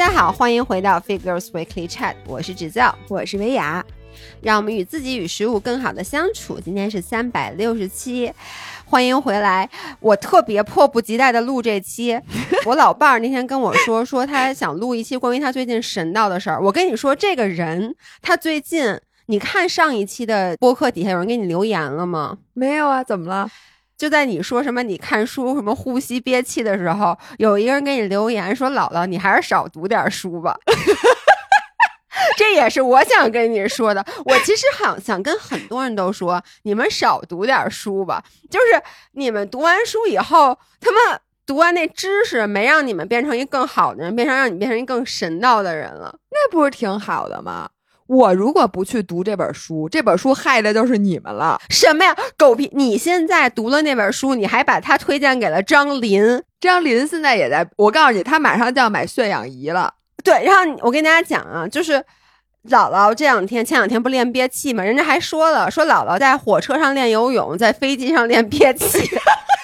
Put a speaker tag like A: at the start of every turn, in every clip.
A: 家好，欢迎回到 Figures Weekly Chat，我是指教，
B: 我是维雅，
A: 让我们与自己与食物更好的相处。今天是三百六十七，欢迎回来。我特别迫不及待的录这期。我老伴儿那天跟我说，说他想录一期关于他最近神到的事儿。我跟你说，这个人他最近，你看上一期的播客底下有人给你留言了吗？
B: 没有啊，怎么了？
A: 就在你说什么你看书什么呼吸憋气的时候，有一个人给你留言说：“姥姥，你还是少读点书吧。”这也是我想跟你说的。我其实好想跟很多人都说，你们少读点书吧。就是你们读完书以后，他们读完那知识，没让你们变成一更好的人，变成让你变成一更神道的人了。
B: 那不是挺好的吗？我如果不去读这本书，这本书害的就是你们了。
A: 什么呀，狗屁！你现在读了那本书，你还把它推荐给了张林。
B: 张林现在也在，我告诉你，他马上就要买血氧仪了。
A: 对，然后我跟大家讲啊，就是姥姥这两天前两天不练憋气嘛，人家还说了，说姥姥在火车上练游泳，在飞机上练憋气。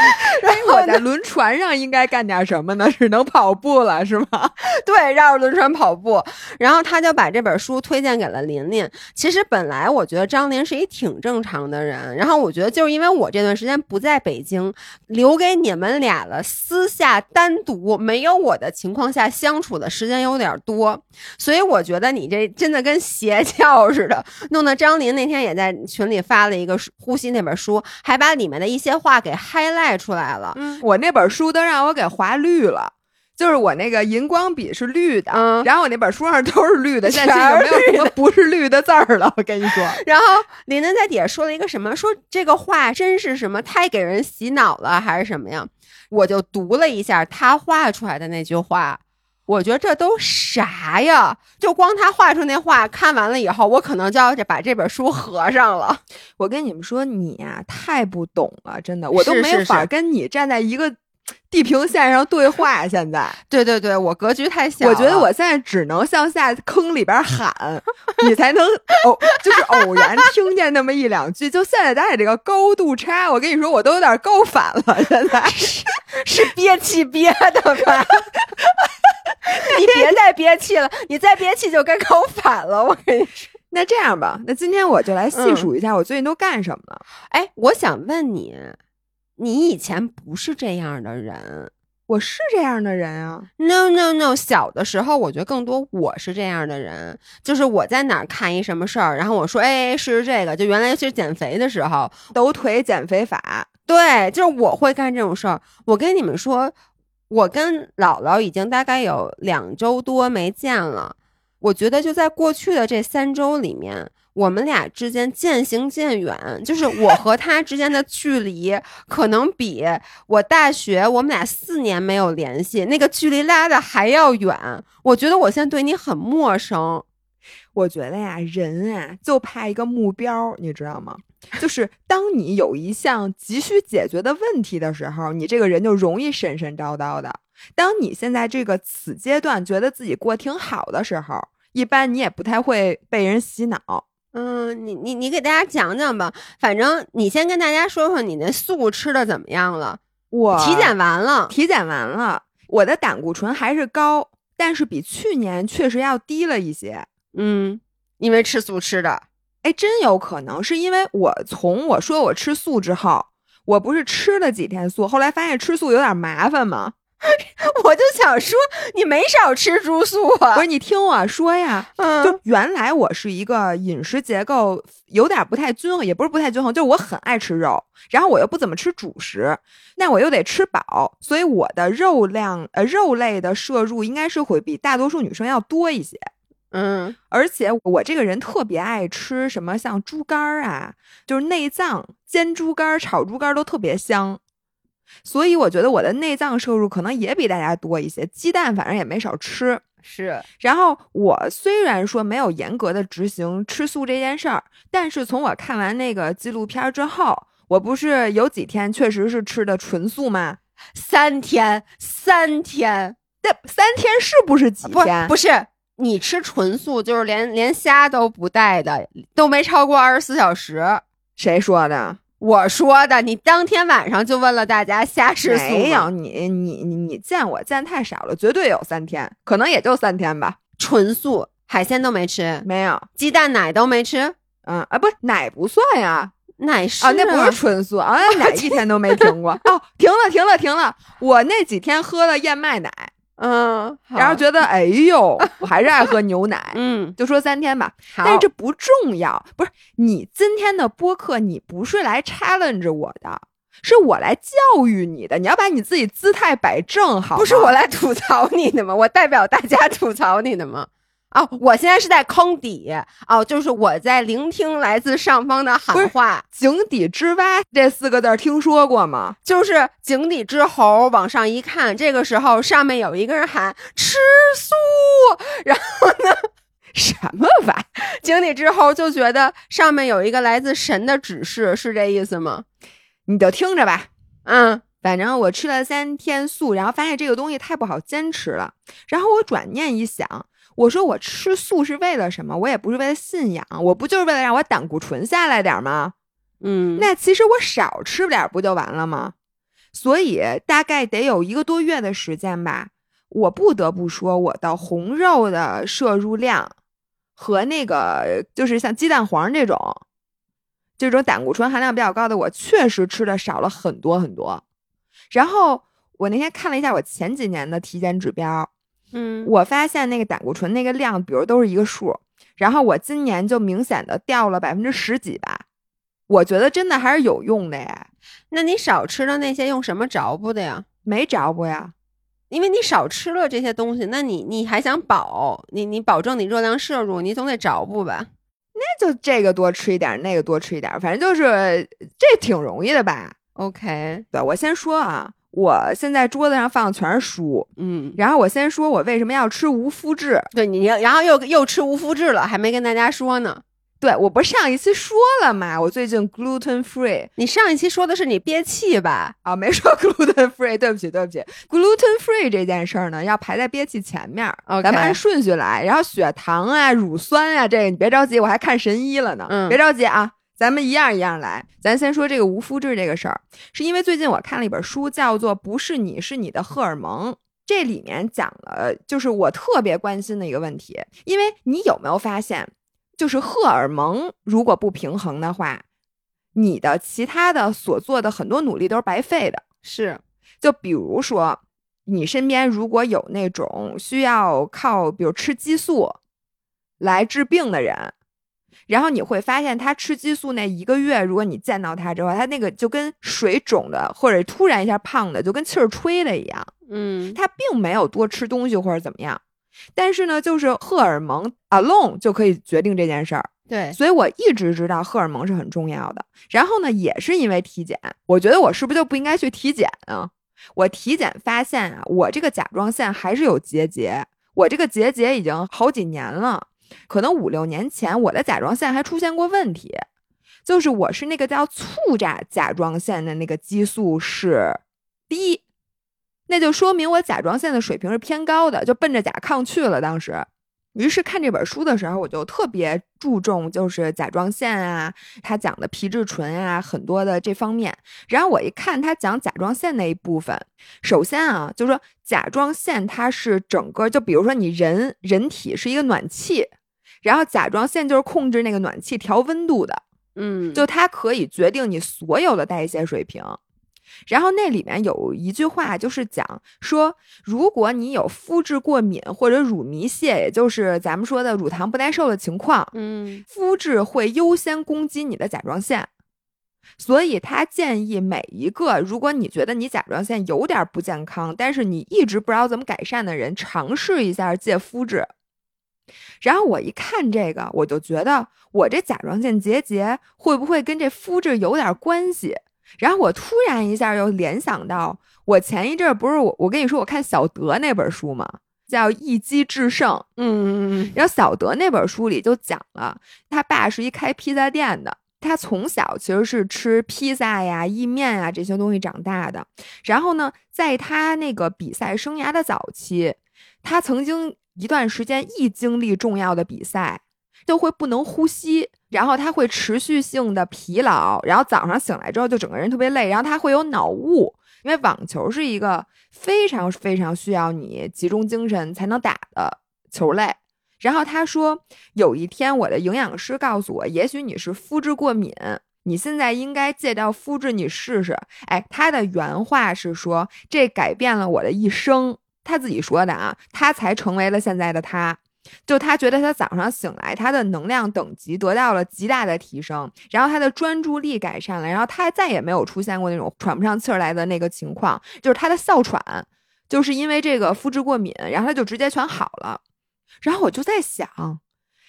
B: 然后我在轮船上应该干点什么呢？只能跑步了，是吗？
A: 对，绕着轮船跑步。然后他就把这本书推荐给了琳琳。其实本来我觉得张琳是一挺正常的人。然后我觉得就是因为我这段时间不在北京，留给你们俩了私下单独没有我的情况下相处的时间有点多，所以我觉得你这真的跟邪教似的。弄得张琳那天也在群里发了一个呼吸那本书，还把里面的一些话给 highlight。带出来了，
B: 嗯，我那本书都让我给划绿了，就是我那个荧光笔是绿的，
A: 嗯，
B: 然后我那本书上都是绿的，现在没有什么不是绿的字儿了。我跟你说，
A: 然后林林在底下说了一个什么，说这个画真是什么太给人洗脑了，还是什么呀？我就读了一下他画出来的那句话。我觉得这都啥呀？就光他画出那画，看完了以后，我可能就要把这本书合上了。
B: 我跟你们说，你呀太不懂了，真的，我都没法跟你站在一个地平线上对话。现在，
A: 对对对，我格局太小，
B: 我觉得我现在只能向下坑里边喊，你才能偶就是偶然听见那么一两句。就现在咱俩这个高度差，我跟你说，我都有点高反了。现在
A: 是是憋气憋的吧？你别再憋气了，你再憋气就该高反了。我跟你说，
B: 那这样吧，那今天我就来细数一下我最近都干什么了。
A: 哎，我想问你，你以前不是这样的人？
B: 我是这样的人啊
A: ？No No No，小的时候我觉得更多我是这样的人，就是我在哪儿看一什么事儿，然后我说，哎，试试这个。就原来是减肥的时候，
B: 抖腿减肥法，
A: 对，就是我会干这种事儿。我跟你们说。我跟姥姥已经大概有两周多没见了，我觉得就在过去的这三周里面，我们俩之间渐行渐远，就是我和他之间的距离，可能比我大学我们俩四年没有联系那个距离拉的还要远。我觉得我现在对你很陌生。
B: 我觉得呀，人啊，就怕一个目标，你知道吗？就是当你有一项急需解决的问题的时候，你这个人就容易神神叨叨的。当你现在这个此阶段觉得自己过挺好的时候，一般你也不太会被人洗脑。
A: 嗯，你你你给大家讲讲吧。反正你先跟大家说说你那素吃的怎么样了。
B: 我
A: 体检完了，
B: 体检完了，我的胆固醇还是高，但是比去年确实要低了一些。
A: 嗯，因为吃素吃的。
B: 哎，真有可能是因为我从我说我吃素之后，我不是吃了几天素，后来发现吃素有点麻烦吗？
A: 我就想说，你没少吃猪素啊。
B: 不是，你听我说呀，就原来我是一个饮食结构有点不太均衡，也不是不太均衡，就是我很爱吃肉，然后我又不怎么吃主食，那我又得吃饱，所以我的肉量呃肉类的摄入应该是会比大多数女生要多一些。
A: 嗯，
B: 而且我这个人特别爱吃什么，像猪肝儿啊，就是内脏煎猪肝、炒猪肝都特别香，所以我觉得我的内脏摄入可能也比大家多一些。鸡蛋反正也没少吃，
A: 是。
B: 然后我虽然说没有严格的执行吃素这件事儿，但是从我看完那个纪录片之后，我不是有几天确实是吃的纯素吗？
A: 三天，三天，
B: 那三天是不是几天？
A: 不是。你吃纯素，就是连连虾都不带的，都没超过二十四小时。
B: 谁说的？
A: 我说的，你当天晚上就问了大家虾是素吗
B: 没有，你你你你见我见太少了，绝对有三天，可能也就三天吧。
A: 纯素，海鲜都没吃，
B: 没有，
A: 鸡蛋奶都没吃，
B: 嗯啊，不奶不算呀。
A: 奶是
B: 啊，那不是纯素啊，奶一天都没停过。哦，停了，停了，停了。我那几天喝了燕麦奶，
A: 嗯，
B: 然后觉得哎呦，我还是爱喝牛奶。
A: 嗯，
B: 就说三天吧，
A: 好
B: 但是这不重要。不是你今天的播客，你不是来 challenge 我的，是我来教育你的。你要把你自己姿态摆正，好
A: 不是我来吐槽你的吗？我代表大家吐槽你的吗？哦，我现在是在坑底哦，就是我在聆听来自上方的喊话，
B: 井底之蛙这四个字儿听说过吗？
A: 就是井底之猴往上一看，这个时候上面有一个人喊吃素，然后呢，
B: 什么玩意？
A: 井底之猴就觉得上面有一个来自神的指示，是这意思吗？
B: 你就听着吧。
A: 嗯
B: 反正我吃了三天素，然后发现这个东西太不好坚持了。然后我转念一想，我说我吃素是为了什么？我也不是为了信仰，我不就是为了让我胆固醇下来点吗？
A: 嗯，
B: 那其实我少吃点不就完了吗？所以大概得有一个多月的时间吧。我不得不说，我的红肉的摄入量和那个就是像鸡蛋黄这种，这种胆固醇含量比较高的，我确实吃的少了很多很多。然后我那天看了一下我前几年的体检指标，
A: 嗯
B: 我发现那个胆固醇那个量，比如都是一个数，然后我今年就明显的掉了百分之十几吧。我觉得真的还是有用的呀，
A: 那你少吃的那些用什么着补的呀？
B: 没着补呀。
A: 因为你少吃了这些东西，那你你还想保你你保证你热量摄入，你总得着补吧？
B: 那就这个多吃一点，那个多吃一点，反正就是这挺容易的吧。
A: OK，
B: 对，我先说啊，我现在桌子上放的全是书，
A: 嗯，
B: 然后我先说我为什么要吃无麸质。
A: 对你，然后又又吃无麸质了，还没跟大家说呢。
B: 对我不是上一期说了吗？我最近 gluten free
A: 你上一期说的是你憋气吧？
B: 啊，没说 gluten free，对不起，对不起，gluten free 这件事儿呢，要排在憋气前面儿
A: OK
B: 咱们按顺序来。然后血糖啊、乳酸啊，这个你别着急，我还看神医了呢，
A: 嗯
B: 别着急啊，咱们一样一样来。咱先说这个无麸质这个事儿，是因为最近我看了一本书，叫做《不是你是你的荷尔蒙》。这里面讲了，就是我特别关心的一个问题，因为你有没有发现，就是荷尔蒙如果不平衡的话，你的其他的所做的很多努力都是白费的。
A: 是，
B: 就比如说，你身边如果有那种需要靠，比如吃激素来治病的人，然后你会发现他吃激素那一个月，如果你见到他之后，他那个就跟水肿的，或者突然一下胖的，就跟气儿吹的一样。
A: 嗯
B: 他并没有多吃东西或者怎么样，但是呢，就是荷尔蒙 alone 就可以决定这件事儿。
A: 对，
B: 所以我一直知道荷尔蒙是很重要的。然后呢，也是因为体检，我觉得我是不是就不应该去体检啊？我体检发现啊，我这个甲状腺还是有结节，我这个结节已经好几年了，可能五六年前我的甲状腺还出现过问题，就是我是那个叫促甲甲状腺的那个激素是低，那就说明我甲状腺的水平是偏高的，就奔着甲亢去了。当时，于是看这本书的时候，我就特别注重就是甲状腺啊，他讲的皮质醇啊，很多的这方面。然后我一看他讲甲状腺那一部分，首先啊，就说甲状腺它是整个，就比如说你人人体是一个暖气，然后甲状腺就是控制那个暖气调温度的。
A: 嗯，
B: 就它可以决定你所有的代谢水平。然后那里面有一句话，就是讲说，如果你有肤质过敏或者乳糜泻，也就是咱们说的乳糖不耐受的情况，
A: 嗯
B: 肤质会优先攻击你的甲状腺。所以他建议每一个，如果你觉得你甲状腺有点不健康，但是你一直不知道怎么改善的人，尝试一下戒肤质。然后我一看这个，我就觉得我这甲状腺结节会不会跟这肤质有点关系？然后我突然一下又联想到，我前一阵儿不是我我跟你说我看小德那本书吗？叫《一击制胜》。
A: 嗯嗯
B: 然后小德那本书里就讲了，他爸是一开披萨店的，他从小其实是吃披萨呀、意面啊这些东西长大的。然后呢，在他那个比赛生涯的早期，他曾经一段时间一经历重要的比赛，就会不能呼吸，然后他会持续性的疲劳，然后早上醒来之后就整个人特别累，然后他会有脑雾，因为网球是一个非常非常需要你集中精神才能打的球类。然后他说，有一天我的营养师告诉我，也许你是肤质过敏，你现在应该戒掉肤质，你试试。哎，他的原话是说，这改变了我的一生。他自己说的啊，他才成为了现在的他。就他觉得他早上醒来，他的能量等级得到了极大的提升，然后他的专注力改善了，然后他再也没有出现过那种喘不上气儿来的那个情况，就是他的哮喘，就是因为这个肤质过敏，然后他就直接全好了。然后我就在想，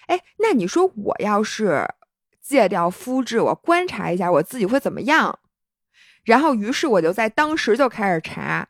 B: 哎，那你说我要是戒掉肤质，我观察一下我自己会怎么样？然后于是我就在当时就开始查。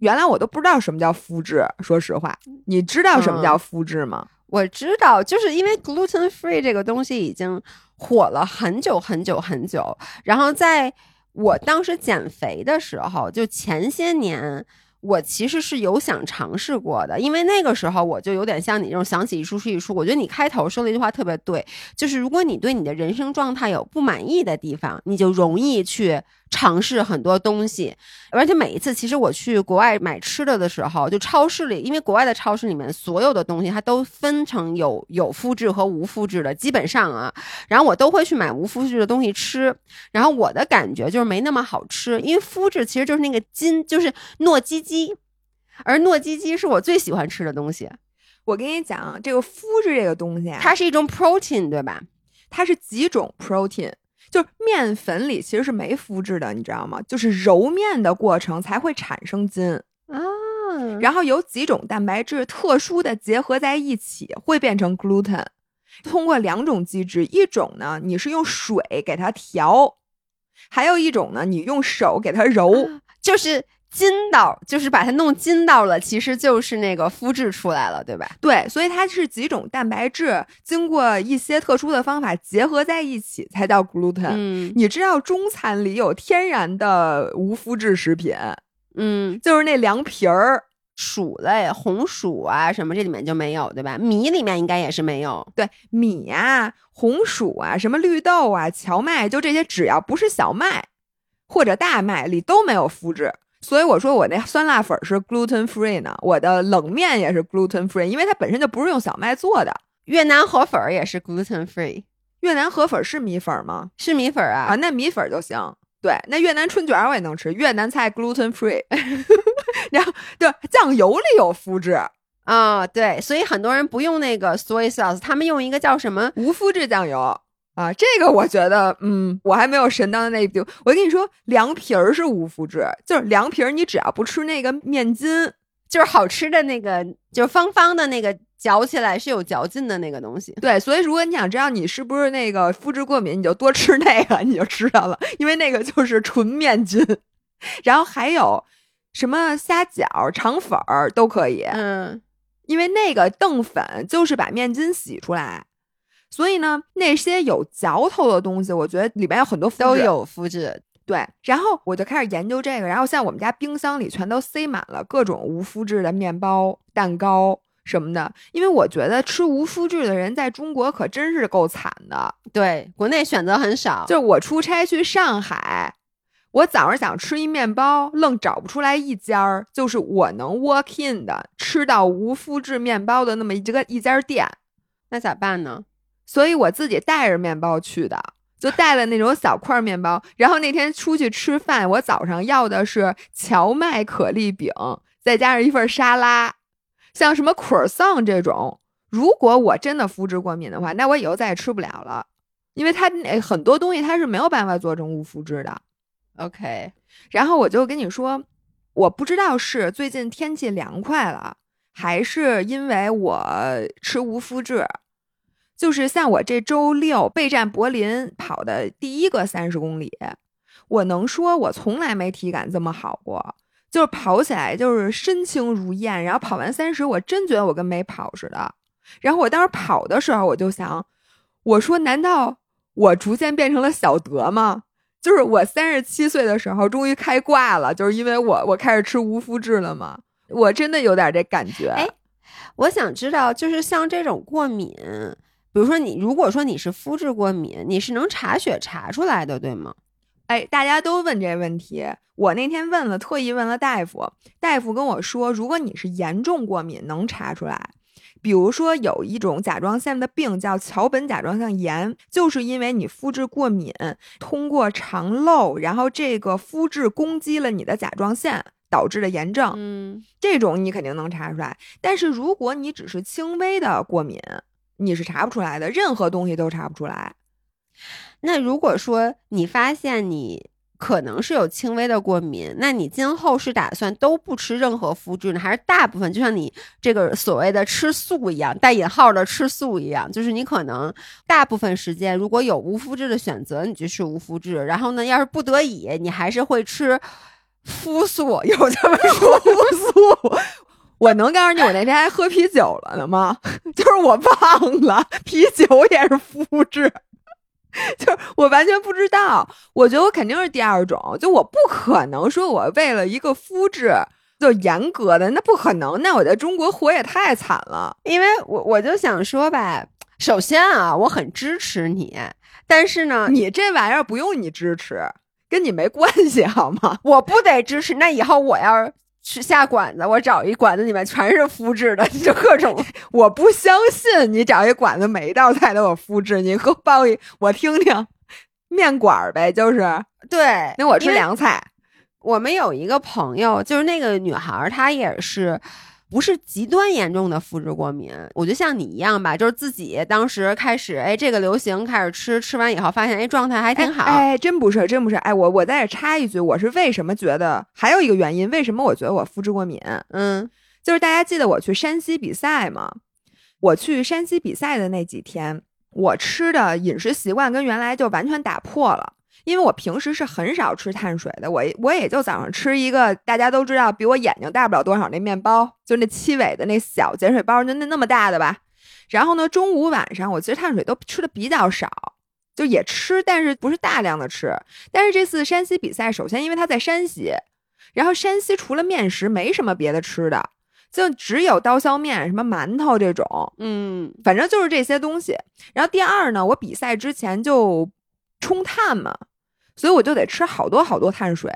B: 原来我都不知道什么叫肤质，说实话，你知道什么叫肤质吗？
A: 我知道，就是因为 gluten free 这个东西已经火了很久很久很久。然后在我当时减肥的时候，就前些年，我其实是有想尝试过的，因为那个时候我就有点像你这种想起一出是一出。我觉得你开头说了一句话特别对，就是如果你对你的人生状态有不满意的地方，你就容易去。尝试很多东西，而且每一次，其实我去国外买吃的的时候，就超市里，因为国外的超市里面所有的东西它都分成有有肤质和无肤质的，基本上啊，然后我都会去买无肤质的东西吃，然后我的感觉就是没那么好吃，因为肤质其实就是那个筋，就是糯叽叽，而糯叽叽是我最喜欢吃的东西。
B: 我跟你讲，这个肤质这个东西啊，
A: 它是一种 protein，对吧？
B: 它是几种 protein。就是面粉里其实是没肤质的，你知道吗？就是揉面的过程才会产生筋
A: 啊。
B: 然后有几种蛋白质特殊的结合在一起，会变成 gluten。通过两种机制，一种呢你是用水给它调，还有一种呢你用手给它揉，
A: 就是。筋道就是把它弄筋道了，其实就是那个肤质出来了，对吧？
B: 对，所以它是几种蛋白质经过一些特殊的方法结合在一起才叫 gluten。
A: 嗯，
B: 你知道中餐里有天然的无麸质食品，
A: 嗯，
B: 就是那凉皮儿、
A: 薯类、红薯啊什么，这里面就没有，对吧？米里面应该也是没有。
B: 对，米啊、红薯啊、什么绿豆啊、荞麦，就这些，只要不是小麦或者大麦里都没有麸质。所以我说我那酸辣粉是 gluten free 呢，我的冷面也是 gluten free，因为它本身就不是用小麦做的。
A: 越南河粉也是 gluten free，
B: 越南河粉是米粉吗？
A: 是米粉啊
B: 啊，那米粉就行。对，那越南春卷我也能吃，越南菜 gluten free。然后对，酱油里有麸质
A: 啊，对，所以很多人不用那个 soy sauce，他们用一个叫什么
B: 无麸质酱油。啊，这个我觉得，嗯，我还没有神到那一步。我跟你说，凉皮儿是无麸质，就是凉皮儿，你只要不吃那个面筋，
A: 就是好吃的那个，就是方方的那个，嚼起来是有嚼劲的那个东西。
B: 对，所以如果你想知道你是不是那个麸质过敏，你就多吃那个，你就知道了，因为那个就是纯面筋。然后还有什么虾饺、肠粉儿都可以，
A: 嗯，
B: 因为那个淀粉就是把面筋洗出来。所以呢，那些有嚼头的东西，我觉得里面有很多
A: 都有麸质。
B: 对，然后我就开始研究这个，然后现在我们家冰箱里全都塞满了各种无麸质的面包、蛋糕什么的。因为我觉得吃无麸质的人在中国可真是够惨的。
A: 对，国内选择很少。
B: 就我出差去上海，我早上想吃一面包，愣找不出来一家儿，就是我能 walk in 的吃到无麸质面包的那么一个一家店。
A: 那咋办呢？
B: 所以我自己带着面包去的，就带了那种小块面包。然后那天出去吃饭，我早上要的是荞麦可丽饼，再加上一份沙拉。像什么 croissant 这种，如果我真的肤质过敏的话，那我以后再也吃不了了，因为它那很多东西它是没有办法做成无麸质的。
A: OK，
B: 然后我就跟你说，我不知道是最近天气凉快了，还是因为我吃无麸质。就是像我这周六备战柏林跑的第一个三十公里，我能说我从来没体感这么好过，就是跑起来就是身轻如燕，然后跑完三十，我真觉得我跟没跑似的。然后我当时跑的时候，我就想，我说难道我逐渐变成了小德吗？就是我三十七岁的时候终于开挂了，就是因为我我开始吃无麸质了吗？我真的有点这感觉。
A: 哎，我想知道，就是像这种过敏。比如说你如果说你是肤质过敏，你是能查血查出来的，对吗？
B: 哎，大家都问这问题，我那天问了，特意问了大夫，大夫跟我说，如果你是严重过敏，能查出来。比如说有一种甲状腺的病叫桥本甲状腺炎，就是因为你肤质过敏，通过肠漏，然后这个肤质攻击了你的甲状腺，导致的炎症。
A: 嗯，
B: 这种你肯定能查出来。但是如果你只是轻微的过敏，你是查不出来的，任何东西都查不出来。
A: 那如果说你发现你可能是有轻微的过敏，那你今后是打算都不吃任何肤质呢，还是大部分就像你这个所谓的吃素一样，带引号的吃素一样，就是你可能大部分时间如果有无肤质的选择，你就吃无肤质，然后呢，要是不得已，你还是会吃肤素，有这么说
B: 肤素。我能告诉你，我那天还喝啤酒了呢吗？就是我忘了，啤酒也是肤质。就是我完全不知道，我觉得我肯定是第二种，就我不可能说我为了一个肤质就严格的，那不可能，那我在中国活也太惨了。
A: 因为我我就想说吧，首先啊，我很支持你，但是呢，
B: 你这玩意儿不用你支持，跟你没关系好吗？
A: 我不得支持，那以后我要。去下馆子，我找一馆子里面全是麸质的，就各种。
B: 我不相信你找一馆子每一道菜都有麸质，你给我报一，我听听。面馆呗，就是
A: 对。
B: 那我吃凉菜。
A: 我们有一个朋友，就是那个女孩，她也是。不是极端严重的肤质过敏，我就像你一样吧，就是自己当时开始，哎，这个流行开始吃，吃完以后发现，哎，状态还挺好。
B: 哎，真不是，真不是。哎，我我在这插一句，我是为什么觉得还有一个原因，为什么我觉得我肤质过敏？
A: 嗯，
B: 就是大家记得我去山西比赛吗？我去山西比赛的那几天，我吃的饮食习惯跟原来就完全打破了。因为我平时是很少吃碳水的，我我也就早上吃一个大家都知道比我眼睛大不了多少那面包，就那七尾的那小碱水包，就那那么大的吧。然后呢，中午晚上我其实碳水都吃的比较少，就也吃，但是不是大量的吃。但是这次山西比赛，首先因为它在山西，然后山西除了面食没什么别的吃的，就只有刀削面、什么馒头这种，
A: 嗯，
B: 反正就是这些东西。然后第二呢，我比赛之前就冲碳嘛。所以我就得吃好多好多碳水。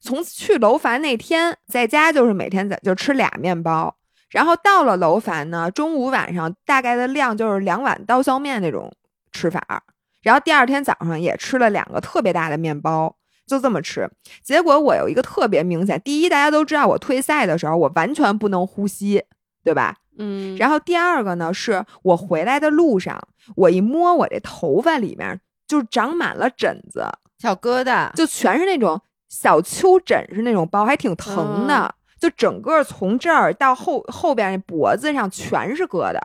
B: 从去楼烦那天，在家就是每天在就吃俩面包，然后到了楼烦呢，中午晚上大概的量就是两碗刀削面那种吃法。然后第二天早上也吃了两个特别大的面包，就这么吃。结果我有一个特别明显，第一大家都知道我退赛的时候我完全不能呼吸，对吧？
A: 嗯。
B: 然后第二个呢，是我回来的路上，我一摸我这头发里面就长满了疹子。
A: 小疙瘩
B: 就全是那种小丘疹，是那种包，还挺疼的。就整个从这儿到后后边那脖子上全是疙瘩。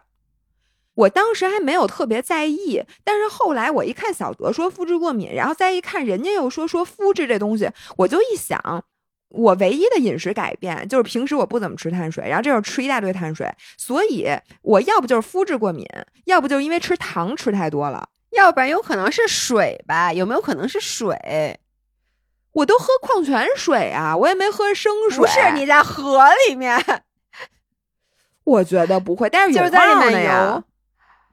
B: 我当时还没有特别在意，但是后来我一看小德说肤质过敏，然后再一看人家又说说肤质这东西，我就一想，我唯一的饮食改变就是平时我不怎么吃碳水，然后这会儿吃一大堆碳水，所以我要不就是肤质过敏，要不就是因为吃糖吃太多了。
A: 要不然有可能是水吧？有没有可能是水？
B: 我都喝矿泉水啊，我也没喝生水。
A: 不是你在河里面，
B: 我觉得不会，但是
A: 就是在里面
B: 游。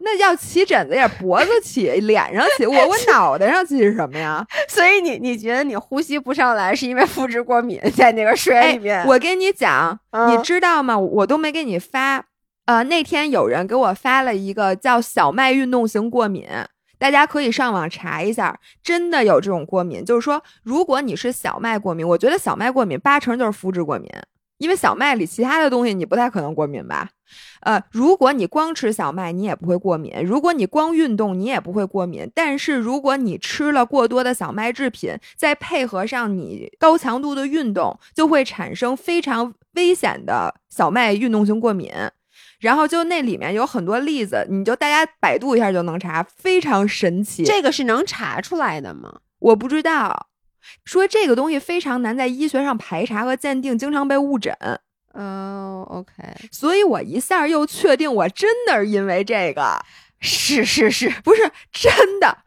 B: 那要起疹子也脖子起，脸上起，我我 脑袋上起是什么呀？
A: 所以你你觉得你呼吸不上来，是因为肤质过敏在那个水里面？
B: 我跟你讲，你知道吗？我都没给你发。呃，那天有人给我发了一个叫小麦运动型过敏。大家可以上网查一下，真的有这种过敏。就是说，如果你是小麦过敏，我觉得小麦过敏八成就是肤质过敏，因为小麦里其他的东西你不太可能过敏吧？呃，如果你光吃小麦，你也不会过敏；如果你光运动，你也不会过敏。但是如果你吃了过多的小麦制品，再配合上你高强度的运动，就会产生非常危险的小麦运动性过敏。然后就那里面有很多例子，你就大家百度一下就能查，非常神奇。
A: 这个是能查出来的吗？
B: 我不知道。说这个东西非常难在医学上排查和鉴定，经常被误诊。
A: 哦，OK。
B: 所以我一下又确定，我真的是因为这个。
A: 是是是，
B: 不是真的。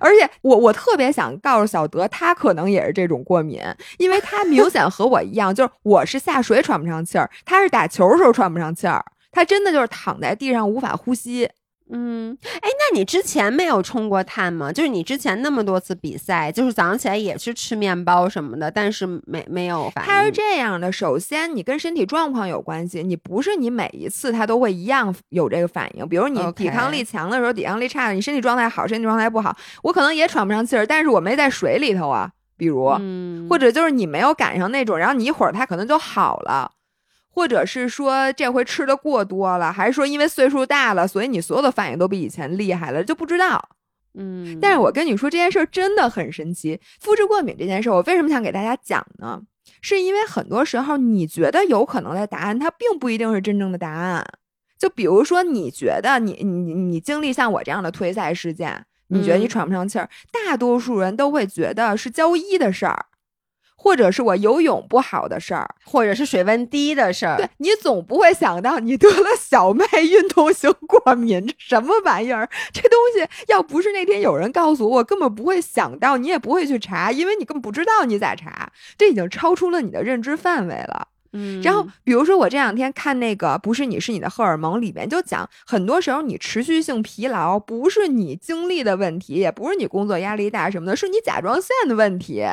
B: 而且我我特别想告诉小德，他可能也是这种过敏，因为他明显和我一样，就是我是下水喘不上气儿，他是打球时候喘不上气儿。他真的就是躺在地上无法呼吸，
A: 嗯，哎，那你之前没有冲过碳吗？就是你之前那么多次比赛，就是早上起来也是吃面包什么的，但是没没有反应。
B: 它是这样的，首先你跟身体状况有关系，你不是你每一次它都会一样有这个反应。比如你抵抗力强的时候，抵抗力差的，你身体状态好，身体状态不好，我可能也喘不上气儿，但是我没在水里头啊。比如，
A: 嗯，
B: 或者就是你没有赶上那种，然后你一会儿它可能就好了，或者是说这回吃的过多了，还是说因为岁数大了，所以你所有的反应都比以前厉害了，就不知道。
A: 嗯，
B: 但是我跟你说这件事儿真的很神奇，肤质过敏这件事儿，我为什么想给大家讲呢？是因为很多时候你觉得有可能的答案，它并不一定是真正的答案。就比如说，你觉得你你你经历像我这样的退赛事件，你觉得你
A: 嗯
B: 喘不上气儿，大多数人都会觉得是交医的事儿，或者是我游泳不好的事儿。
A: 或者是水温低的事儿。
B: 对你总不会想到你得了小麦运动型过敏，这什么玩意儿？这东西要不是那天有人告诉我，我根本不会想到，你也不会去查，因为你根本不知道你咋查，这已经超出了你的认知范围了。
A: 嗯，
B: 然后，比如说我这两天看那个《不是你是你的荷尔蒙》里面就讲，很多时候你持续性疲劳不是你精力的问题，也不是你工作压力大什么的，是你甲状腺的问题。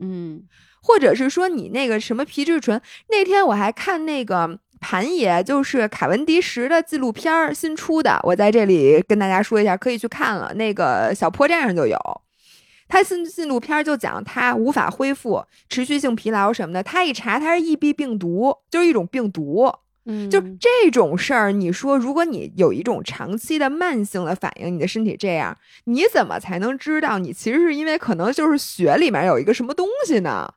A: 嗯
B: 或者是说你那个什么皮质醇，那天我还看那个盘爷，就是凯文迪什的纪录片儿新出的，我在这里跟大家说一下，可以去看了，那个小破站上就有。他新纪录片就讲他无法恢复持续性疲劳什么的，他一查他是 EB 病毒，就是一种病毒。
A: 嗯，
B: 就这种事儿，你说如果你有一种长期的慢性的反应，你的身体这样，你怎么才能知道你其实是因为可能就是血里面有一个什么东西呢？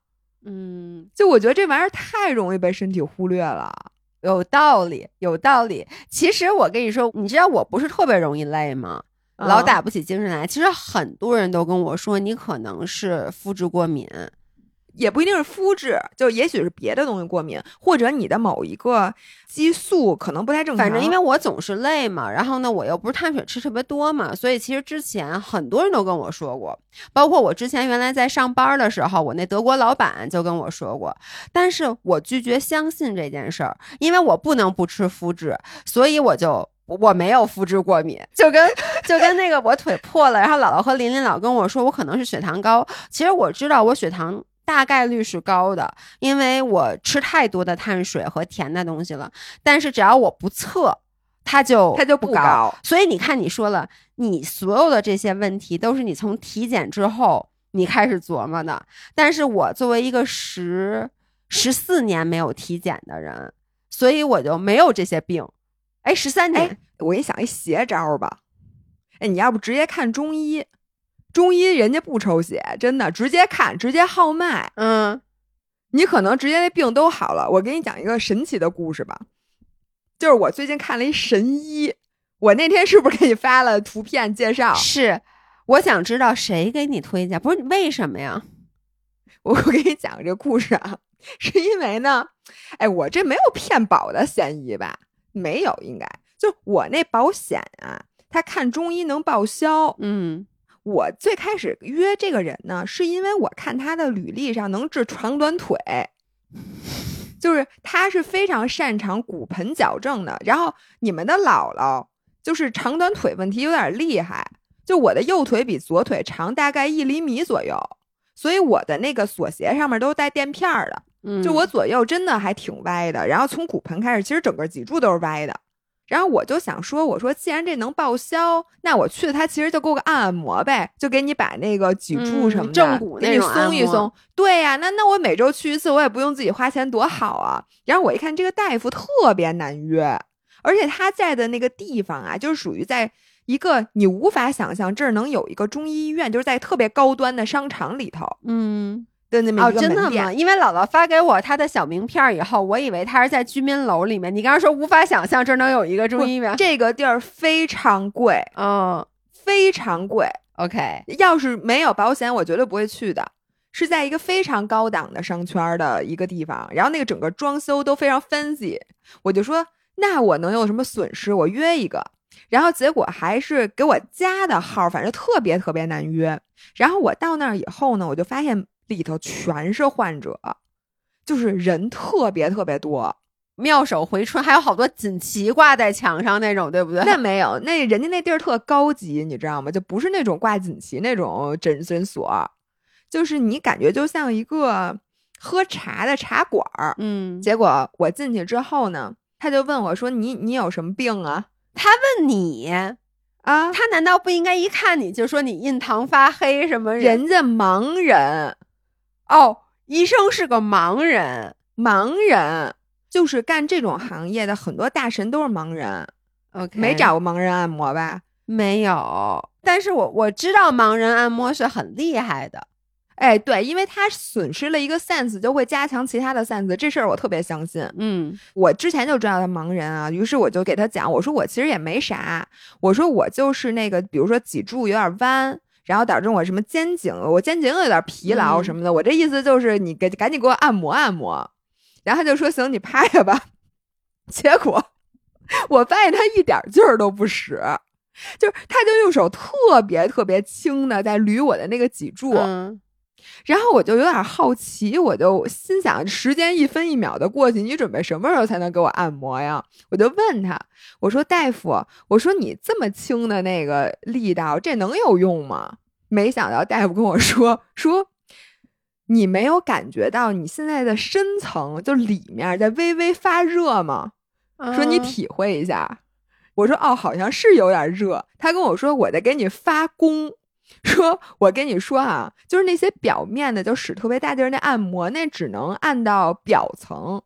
A: 嗯，
B: 就我觉得这玩意儿太容易被身体忽略了。
A: 有道理，有道理。其实我跟你说，你知道我不是特别容易累吗？老
B: 嗯
A: 打不起精神来。其实很多人都跟我说，你可能是肤质过敏。
B: 也不一定是肤质，就也许是别的东西过敏，或者你的某一个激素可能不太正常。
A: 反正因为我总是累嘛，然后呢，我又不是碳水吃特别多嘛，所以其实之前很多人都跟我说过，包括我之前原来在上班的时候，我那德国老板就跟我说过，但是我拒绝相信这件事儿，因为我不能不吃肤质，所以我就。我没有肤质过敏，就跟就跟那个我腿破了，然后姥姥和琳琳老跟我说我可能是血糖高，其实我知道我血糖大概率是高的，因为我吃太多的碳水和甜的东西了。但是只要我不测，它就
B: 它就
A: 不
B: 不高
A: 所以你看，你说了，你所有的这些问题都是你从体检之后你开始琢磨的。但是我作为一个十十四年没有体检的人，所以我就没有这些病。哎，十三年
B: 哎，我给你想一邪招吧，哎，你要不直接看中医，中医人家不抽血，真的直接看，直接号脉，
A: 嗯
B: 你可能直接那病都好了。我给你讲一个神奇的故事吧，就是我最近看了一神医，我那天是不是给你发了图片介绍？
A: 是，我想知道谁给你推荐，不是你为什么呀？
B: 我我给你讲这个故事啊，是因为呢，哎，我这没有骗保的嫌疑吧？没有，应该就我那保险啊，他看中医能报销。
A: 嗯
B: 我最开始约这个人呢，是因为我看他的履历上能治长短腿，就是他是非常擅长骨盆矫正的。然后你们的姥姥就是长短腿问题有点厉害，就我的右腿比左腿长大概一厘米左右，所以我的那个锁鞋上面都带垫片儿的。
A: 嗯，
B: 就我左右真的还挺歪的，然后从骨盆开始，其实整个脊柱都是歪的。然后我就想说，我说既然这能报销，那我去他其实就给我个按按摩呗，就给你把那个脊柱什么的、
A: 嗯正骨
B: 给你
A: 那种
B: 松一松。对呀、那那我每周去一次，我也不用自己花钱，多好啊！然后我一看这个大夫特别难约，而且他在的那个地方啊，就是属于在一个你无法想象这儿能有一个中医医院，就是在特别高端的商场里头
A: 嗯。
B: 的那么
A: 哦，
B: 一个门店。
A: 真的吗？因为姥姥发给我她的小名片儿以后，我以为她是在居民楼里面。你刚刚说无法想象这儿能有一个中医院，
B: 这个地儿非常贵，
A: 嗯
B: 非常贵。
A: ，OK，
B: 要是没有保险，我绝对不会去的。是在一个非常高档的商圈的一个地方，然后那个整个装修都非常 fancy。我就说，那我能有什么损失？我约一个，然后结果还是给我加的号，反正特别特别难约。然后我到那儿以后呢，我就发现里头全是患者，就是人特别特别多。
A: 妙手回春，还有好多锦旗挂在墙上那种，对不对？
B: 那没有，那人家那地儿特高级，你知道吗？就不是那种挂锦旗那种诊诊所，就是你感觉就像一个喝茶的茶馆儿。
A: 嗯，
B: 结果我进去之后呢，他就问我说：“你你有什么病啊
A: 他问你，？”
B: 啊，
A: 他难道不应该一看你就说你印堂发黑什么人？
B: 人家盲人，
A: 哦，医生是个盲人。
B: 盲人就是干这种行业的很多大神都是盲人
A: ，OK，
B: 没找过盲人按摩吧？
A: 没有，但是我我知道盲人按摩是很厉害的。
B: 哎，对，因为他损失了一个 sense，就会加强其他的 sense，这事儿我特别相信。
A: 嗯
B: 我之前就知道他盲人啊，于是我就给他讲，我说我其实也没啥，我说我就是那个，比如说脊柱有点弯，然后导致我什么肩颈，我肩颈有点疲劳
A: 嗯
B: 什么的，我这意思就是你给赶紧给我按摩按摩。然后他就说行，你趴下吧。结果我发现他一点劲儿都不使，就是他就用手特别特别轻的在捋我的那个脊柱，
A: 嗯
B: 然后我就有点好奇，我就心想，时间一分一秒的过去，你准备什么时候才能给我按摩呀？我就问他，我说大夫，我说你这么轻的那个力道，这能有用吗？没想到大夫跟我说说，你没有感觉到你现在的深层就里面在微微发热吗？说你
A: 嗯
B: 体会一下。我说哦，好像是有点热。他跟我说我在给你发功，说我跟你说啊，就是那些表面的就使特别大劲儿那按摩，那只能按到表层。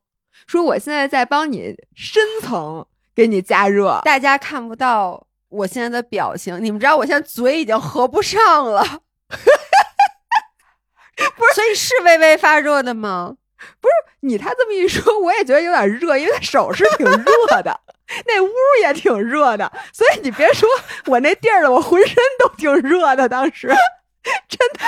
B: 说我现在在帮你深层给你加热，
A: 大家看不到我现在的表情，你们知道我现在嘴已经合不上了。不是，所以是微微发热的吗？
B: 不是你他这么一说，我也觉得有点热，因为他手是挺热的，那屋也挺热的，所以你别说我那地儿了，我浑身都挺热的。当时真的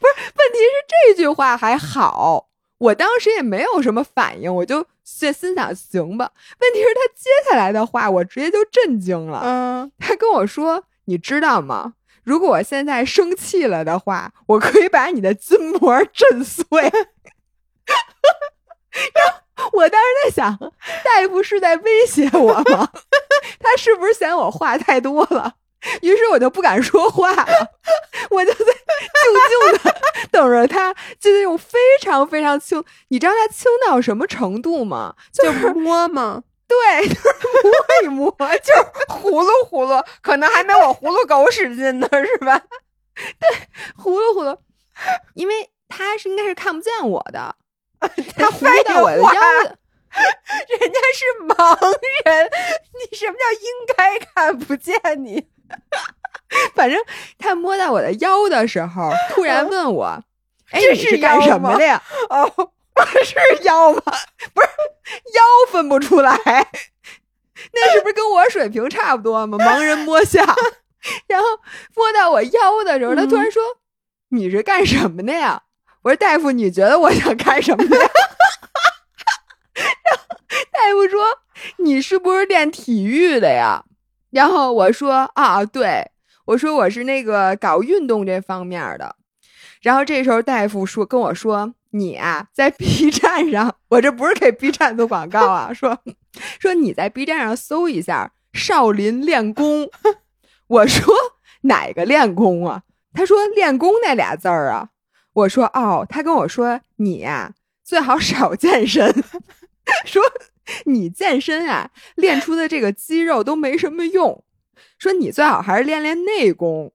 B: 不是，问题是这句话还好，我当时也没有什么反应，我就心心想行吧。问题是，他接下来的话，我直接就震惊了。
A: 嗯，
B: 他跟我说：“你知道吗？如果我现在生气了的话，我可以把你的筋膜震碎。”然后我当时在想，大夫是在威胁我吗？他是不是嫌我话太多了？于是我就不敢说话了，我就在静静的 等着他，就那种非常非常轻，你知道他轻到什么程度吗？就
A: 就是摸吗？
B: 对，就是摸一摸，就是
A: 葫芦葫芦，可能还没我葫芦狗使劲呢，是吧？
B: 对葫芦葫芦，因为他是应该是看不见我的，他葫
A: 废
B: 芦到我的
A: 话
B: 腰的，
A: 人家是盲人，你什么叫应该看不见你？
B: 反正他摸到我的腰的时候，突然问我：“哎，
A: 这
B: 你是干什么的呀
A: 哦，？”
B: 是腰吗？不是腰分不出来，那是不是跟我水平差不多吗？盲人摸象，然后摸到我腰的时候，他突然说：“你是干什么的呀？”我说：“大夫，你觉得我想干什么呀？”然 后大夫说：“你是不是练体育的呀？”然后我说：“啊，对。”我说我是那个搞运动这方面的。然后这时候大夫说跟我说：“你啊，在 B 站上，我这不是给 B 站做广告啊，说说你在 B 站上搜一下少林练功。”我说：“哪个练功啊？”他说：“练功那俩字儿啊。”我说：“哦。”他跟我说：“你呀、最好少健身。说你健身啊，练出的这个肌肉都没什么用。说你最好还是练练内功。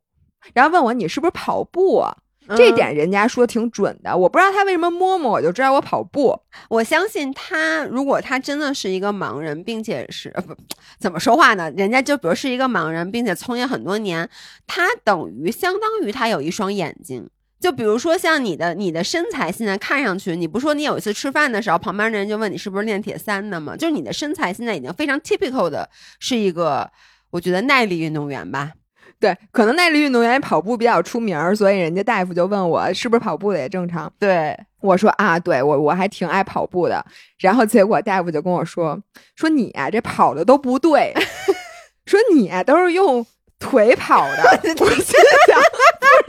B: 然后问我你是不是跑步啊？这
A: 嗯
B: 点人家说挺准的。我不知道他为什么摸摸我就知道我跑步。
A: 我相信他，如果他真的是一个盲人，并且是呃不怎么说话呢？人家就比如是一个盲人，并且从业很多年，他等于相当于他有一双眼睛。就比如说像你的你的身材，现在看上去，你不说你有一次吃饭的时候，旁边的人就问你是不是练铁三的吗？就是你的身材现在已经非常 typical 的是一个，我觉得耐力运动员吧。
B: 对，可能耐力运动员跑步比较出名儿，所以人家大夫就问我是不是跑步的也正常。
A: 对，
B: 我说啊，对我我还挺爱跑步的。然后结果大夫就跟我说说你啊这跑的都不对，说你啊都是用腿跑的。不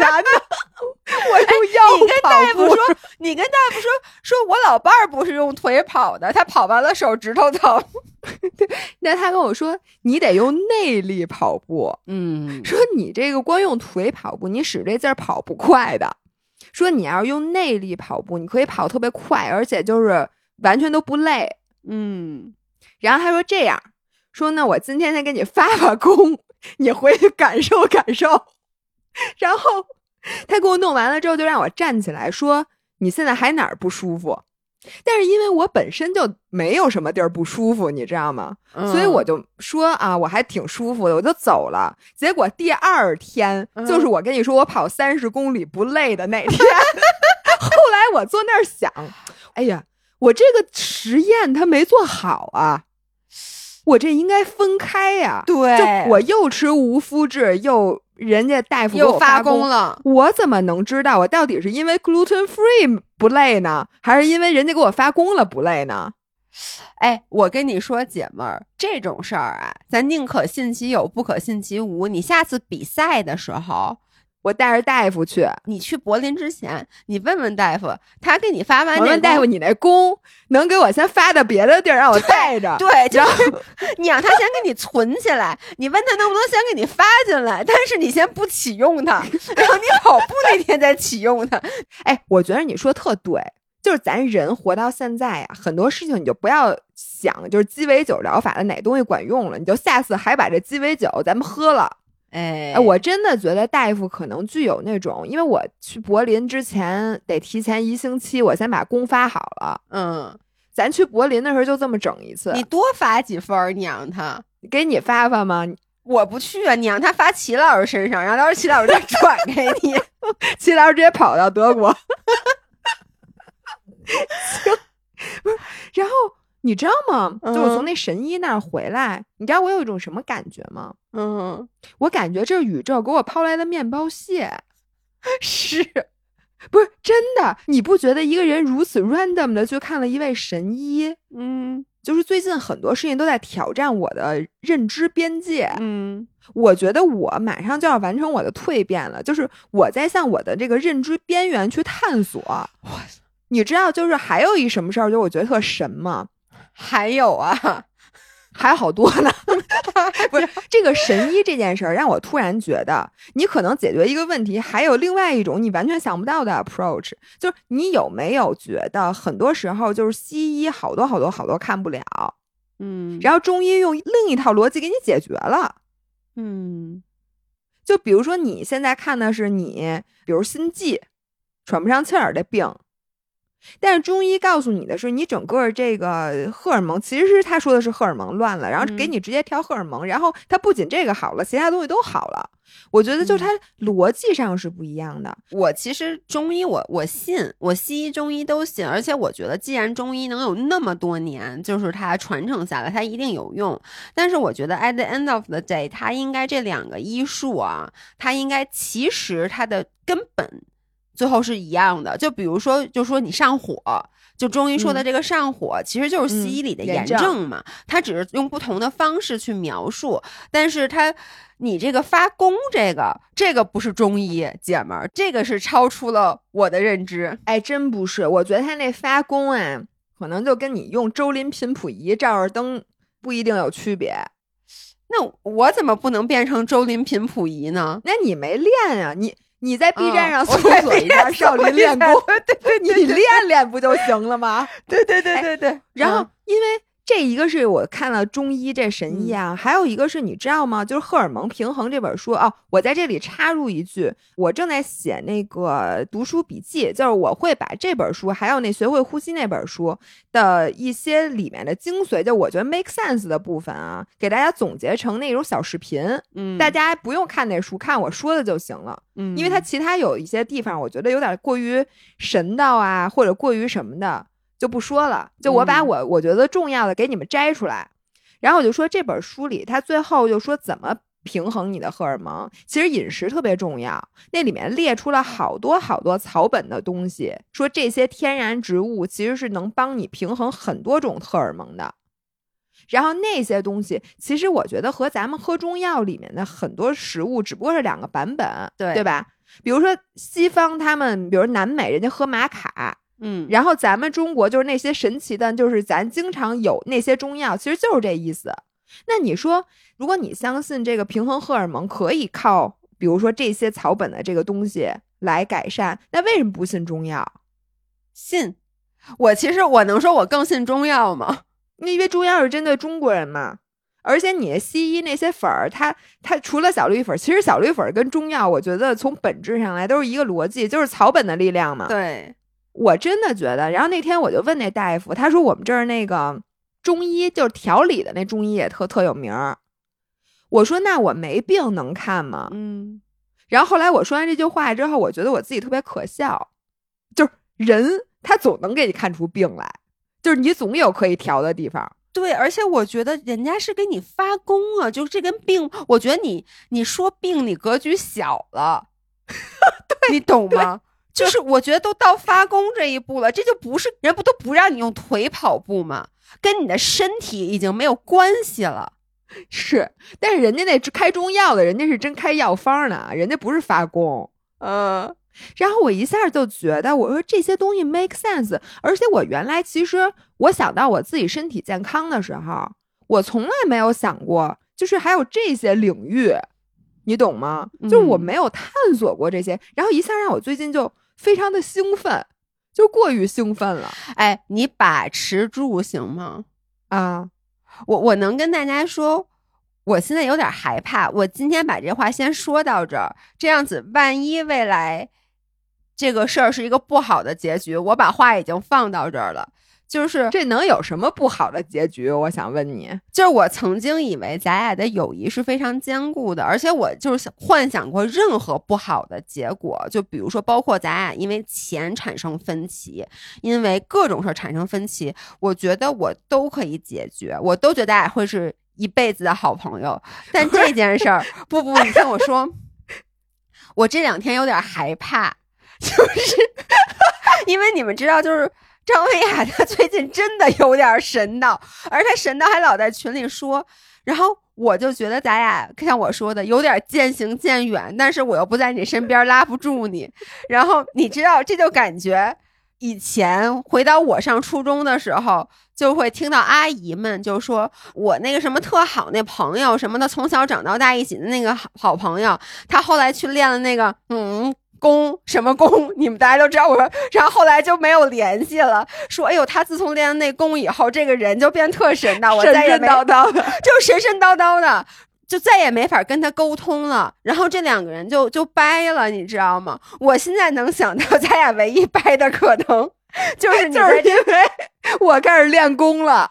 B: 然呢？
A: 你跟大夫说，你跟大夫说，说我老伴儿不是用腿跑的，他跑完了手指头疼。
B: 那他跟我说，你得用内力跑步。
A: 嗯，
B: 说你这个光用腿跑步，你使这劲儿跑不快的。说你要是用内力跑步，你可以跑特别快，而且就是完全都不累。
A: 嗯，
B: 然后他说这样，说那我今天先给你发发功，你回去感受感受。然后他给我弄完了之后，就让我站起来说：“你现在还哪儿不舒服？”但是因为我本身就没有什么地儿不舒服，你知道吗？所以我就说啊，我还挺舒服的，我就走了。结果第二天就是我跟你说我跑三十公里不累的那天。后来我坐那儿想，哎呀，我这个实验它没做好啊，我这应该分开呀。
A: 对，
B: 就我又吃无麸质又。人家大夫
A: 又
B: 发
A: 功了，
B: 我怎么能知道我到底是因为 gluten free 不累呢，还是因为人家给我发功了不累呢？
A: 哎，我跟你说，姐们儿，这种事儿啊，咱宁可信其有，不可信其无。你下次比赛的时候。
B: 我带着大夫去。
A: 你去柏林之前，你问问大夫，他给你发完。
B: 我问大夫，你那弓能给我先发到别的地儿让我带着？
A: 对，就是 你让他先给你存起来。你问他能不能先给你发进来，但是你先不启用它，然后你跑步那天再启用它。
B: 哎，我觉得你说特对，就是咱人活到现在呀，很多事情你就不要想，就是鸡尾酒疗法的哪东西管用了，你就下次还把这鸡尾酒咱们喝了。
A: 哎，
B: 我真的觉得大夫可能具有那种，因为我去柏林之前得提前一星期，我先把工发好了。
A: 嗯，
B: 咱去柏林的时候就这么整一次。
A: 你多发几分，你让他
B: 给你发发吗？
A: 我不去啊，你让他发齐老师身上，然后到时候齐老师再 转给你。
B: 齐老师直接跑到德国。行。你知道吗？就我从那神医那儿回来，你知道我有一种什么感觉吗？
A: 嗯，
B: 我感觉这是宇宙给我抛来的面包屑，
A: 是
B: 不是真的？你不觉得一个人如此 random 的去看了一位神医？
A: 嗯，
B: 就是最近很多事情都在挑战我的认知边界。
A: 嗯，
B: 我觉得我马上就要完成我的蜕变了，就是我在向我的这个认知边缘去探索。哇塞！你知道，就是还有一什么事儿，就我觉得特神吗？
A: 还有啊，
B: 还好多呢。不是这个神医这件事儿，让我突然觉得，你可能解决一个问题，还有另外一种你完全想不到的 approach。就是你有没有觉得，很多时候就是西医好多好多好多看不了，
A: 嗯，
B: 然后中医用另一套逻辑给你解决了，
A: 嗯。
B: 就比如说你现在看的是你，比如心悸、喘不上气儿的病。但是中医告诉你的是，你整个这个荷尔蒙，其实是他说的是荷尔蒙乱了，然后给你直接调荷尔蒙，然后他不仅这个好了，其他东西都好了。我觉得就它逻辑上是不一样的。
A: 我其实中医我我信，我西医中医都信，而且我觉得既然中医能有那么多年，就是它传承下来，它一定有用。但是我觉得 at the end of the day，它应该这两个医术啊，它应该其实它的根本。最后是一样的，就比如说，就说你上火，就中医说的这个上火，其实就是西医里的炎症嘛。它只是用不同的方式去描述，但是它，你这个发功，这个这个不是中医，姐们儿，这个是超出了我的认知。
B: 哎，真不是，我觉得他那发功啊，可能就跟你用周林频谱仪照着灯不一定有区别。
A: 那我怎么不能变成周林频谱仪呢？
B: 那你没练啊，你。你在 B 站上搜索一下少林练功，
A: 对对，
B: 你练练不就行了吗？
A: 对对对对对。
B: 然后，因为这一个是我看了中医这神医啊，还有一个是你知道吗？就是《荷尔蒙平衡》这本书哦。我在这里插入一句，我正在写那个读书笔记，就是我会把这本书还有那学会呼吸那本书的一些里面的精髓，就我觉得 make sense 的部分啊，给大家总结成那种小视频。
A: 嗯，
B: 大家不用看那书，看我说的就行了。
A: 嗯，
B: 因为它其他有一些地方，我觉得有点过于神道啊，或者过于什么的，就不说了。就我把我我觉得重要的给你们摘出来，然后我就说这本书里，它最后就说怎么平衡你的荷尔蒙。其实饮食特别重要，那里面列出了好多好多草本的东西，说这些天然植物其实是能帮你平衡很多种荷尔蒙的。然后那些东西，其实我觉得和咱们喝中药里面的很多食物只不过是两个版本，
A: 对
B: 对吧？比如说西方他们，比如南美人家喝玛卡，
A: 嗯，
B: 然后咱们中国就是那些神奇的，就是咱经常有那些中药，其实就是这意思。那你说，如果你相信这个平衡荷尔蒙可以靠，比如说这些草本的这个东西来改善，那为什么不信中药？
A: 信。我其实我能说我更信中药吗？
B: 因为中药是针对中国人嘛。而且你西医那些粉儿，它它除了小绿粉，其实小绿粉跟中药，我觉得从本质上来都是一个逻辑，就是草本的力量嘛。
A: 对，
B: 我真的觉得。然后那天我就问那大夫，他说我们这儿那个中医就是调理的那中医也特特有名儿。我说那我没病能看吗？
A: 嗯。
B: 然后后来我说完这句话之后，我觉得我自己特别可笑，就是人他总能给你看出病来，就是你总有可以调的地方。
A: 对，而且我觉得人家是给你发功啊，就这跟病，我觉得你你说病，你格局小了，
B: 对
A: 你懂吗？就是我觉得都到发功这一步了，这就不是人不都不让你用腿跑步吗？跟你的身体已经没有关系了。
B: 是，但是人家那开中药的，人家是真开药方呢，人家不是发功。
A: 嗯。
B: 然后我一下就觉得，我说这些东西 make sense，而且我原来其实我想到我自己身体健康的时候，我从来没有想过，就是还有这些领域，你懂吗？就是我没有探索过这些，然后一下让我最近就非常的兴奋，就过于兴奋了。
A: 哎，你把持住行吗？
B: 啊，
A: 我我能跟大家说，我现在有点害怕。我今天把这话先说到这儿，这样子万一未来。这个事儿是一个不好的结局，我把话已经放到这儿了。就是
B: 这能有什么不好的结局？我想问你，
A: 就是我曾经以为咱俩的友谊是非常坚固的，而且我就是幻想过任何不好的结果，就比如说包括咱俩因为钱产生分歧，因为各种事儿产生分歧，我觉得我都可以解决，我都觉得咱俩会是一辈子的好朋友。但这件事儿，不不，你听我说，我这两天有点害怕。就是 因为你们知道，就是张薇雅她最近真的有点神叨，而她神叨还老在群里说，然后我就觉得咱俩像我说的有点渐行渐远，但是我又不在你身边拉不住你，然后你知道这就感觉以前回到我上初中的时候，就会听到阿姨们就说我那个什么特好那朋友什么的，从小长到大一起的那个好朋友，他后来去练了那个嗯。功什么功？你们大家都知道。我说，然后后来就没有联系了。说，哎呦，他自从练了那功以后，这个人就变特神的，我再也
B: 神神叨叨的，
A: 就神神叨叨的，就再也没法跟他沟通了。然后这两个人就就掰了，你知道吗？我现在能想到咱俩唯一掰的可能，就是
B: 就是因为 我开始练功了。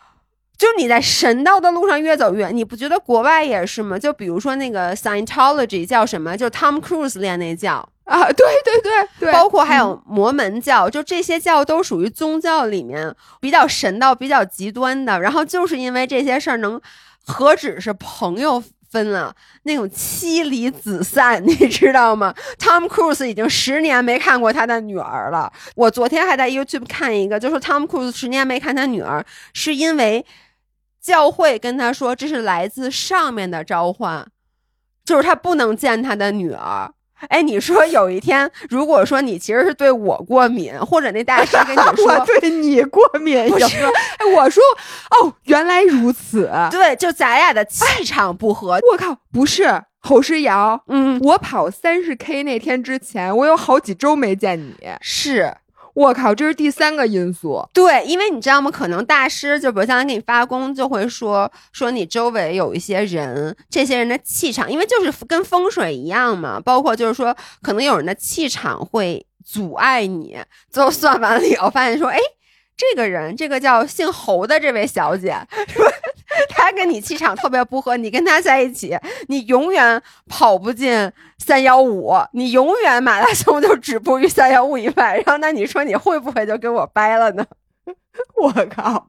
A: 就你在神道的路上越走越，你不觉得国外也是吗？就比如说那个 Scientology 叫什么？就 Tom Cruise 练那教
B: 啊，对对对对，
A: 包括还有摩门教，就这些教都属于宗教里面比较神道、比较极端的。然后就是因为这些事儿，能何止是朋友分了，那种妻离子散，你知道吗？Tom Cruise 已经十年没看过他的女儿了。我昨天还在 YouTube 看一个，就说 Tom Cruise 十年没看他女儿，是因为。教会跟他说，这是来自上面的召唤，就是他不能见他的女儿。哎，你说有一天，如果说你其实是对我过敏，或者那大师跟你说
B: 我对你过敏，
A: 不是？
B: 哎，我说哦，原来如此。
A: 对，就咱俩的气场不合。
B: 我靠，不是侯诗瑶。
A: 嗯，
B: 我跑三十 K 那天之前，我有好几周没见你。
A: 是。
B: 我靠，这是第三个因素。
A: 对，因为你知道吗？可能大师就比如像他给你发功，就会说说你周围有一些人，这些人的气场，因为就是跟风水一样嘛。包括就是说，可能有人的气场会阻碍你。最后算完了以后，发现说，哎。这个人，这个叫姓侯的这位小姐，说 他跟你气场特别不合，你跟他在一起，你永远跑不进三幺五，你永远马拉松就止步于三幺五以外。然后，那你说你会不会就跟我掰了呢？
B: 我靠，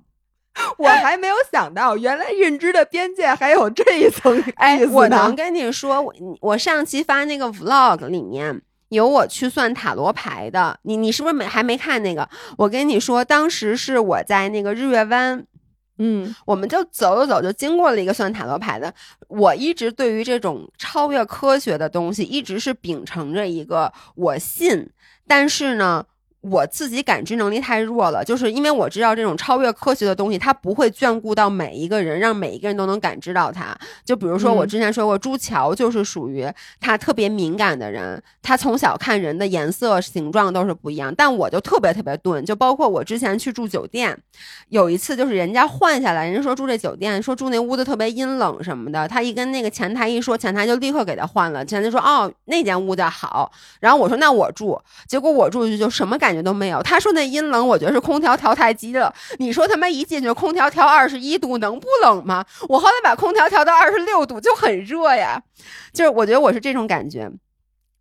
B: 我还没有想到，原来认知的边界还有这一层
A: 哎，我能跟你说，我我上期发那个 vlog 里面。有我去算塔罗牌的，你你是不是没还没看那个？我跟你说，当时是我在那个日月湾，
B: 嗯，
A: 我们就走着走就经过了一个算塔罗牌的。我一直对于这种超越科学的东西，一直是秉承着一个我信，但是呢，我自己感知能力太弱了，就是因为我知道这种超越科学的东西，它不会眷顾到每一个人，让每一个人都能感知到它。就比如说我之前说过，朱桥就是属于他特别敏感的人，他从小看人的颜色、形状都是不一样，但我就特别特别钝。就包括我之前去住酒店，有一次就是人家换下来，人家说住这酒店，说住那屋子特别阴冷什么的，他一跟那个前台一说，前台就立刻给他换了。前台说哦，那间屋子好，然后我说那我住，结果我住去就什么感。感觉都没有。他说那阴冷，我觉得是空调调太低了。你说他妈一进去空调调二十一度，能不冷吗？我后来把空调调到二十六度就很热呀。就是我觉得我是这种感觉。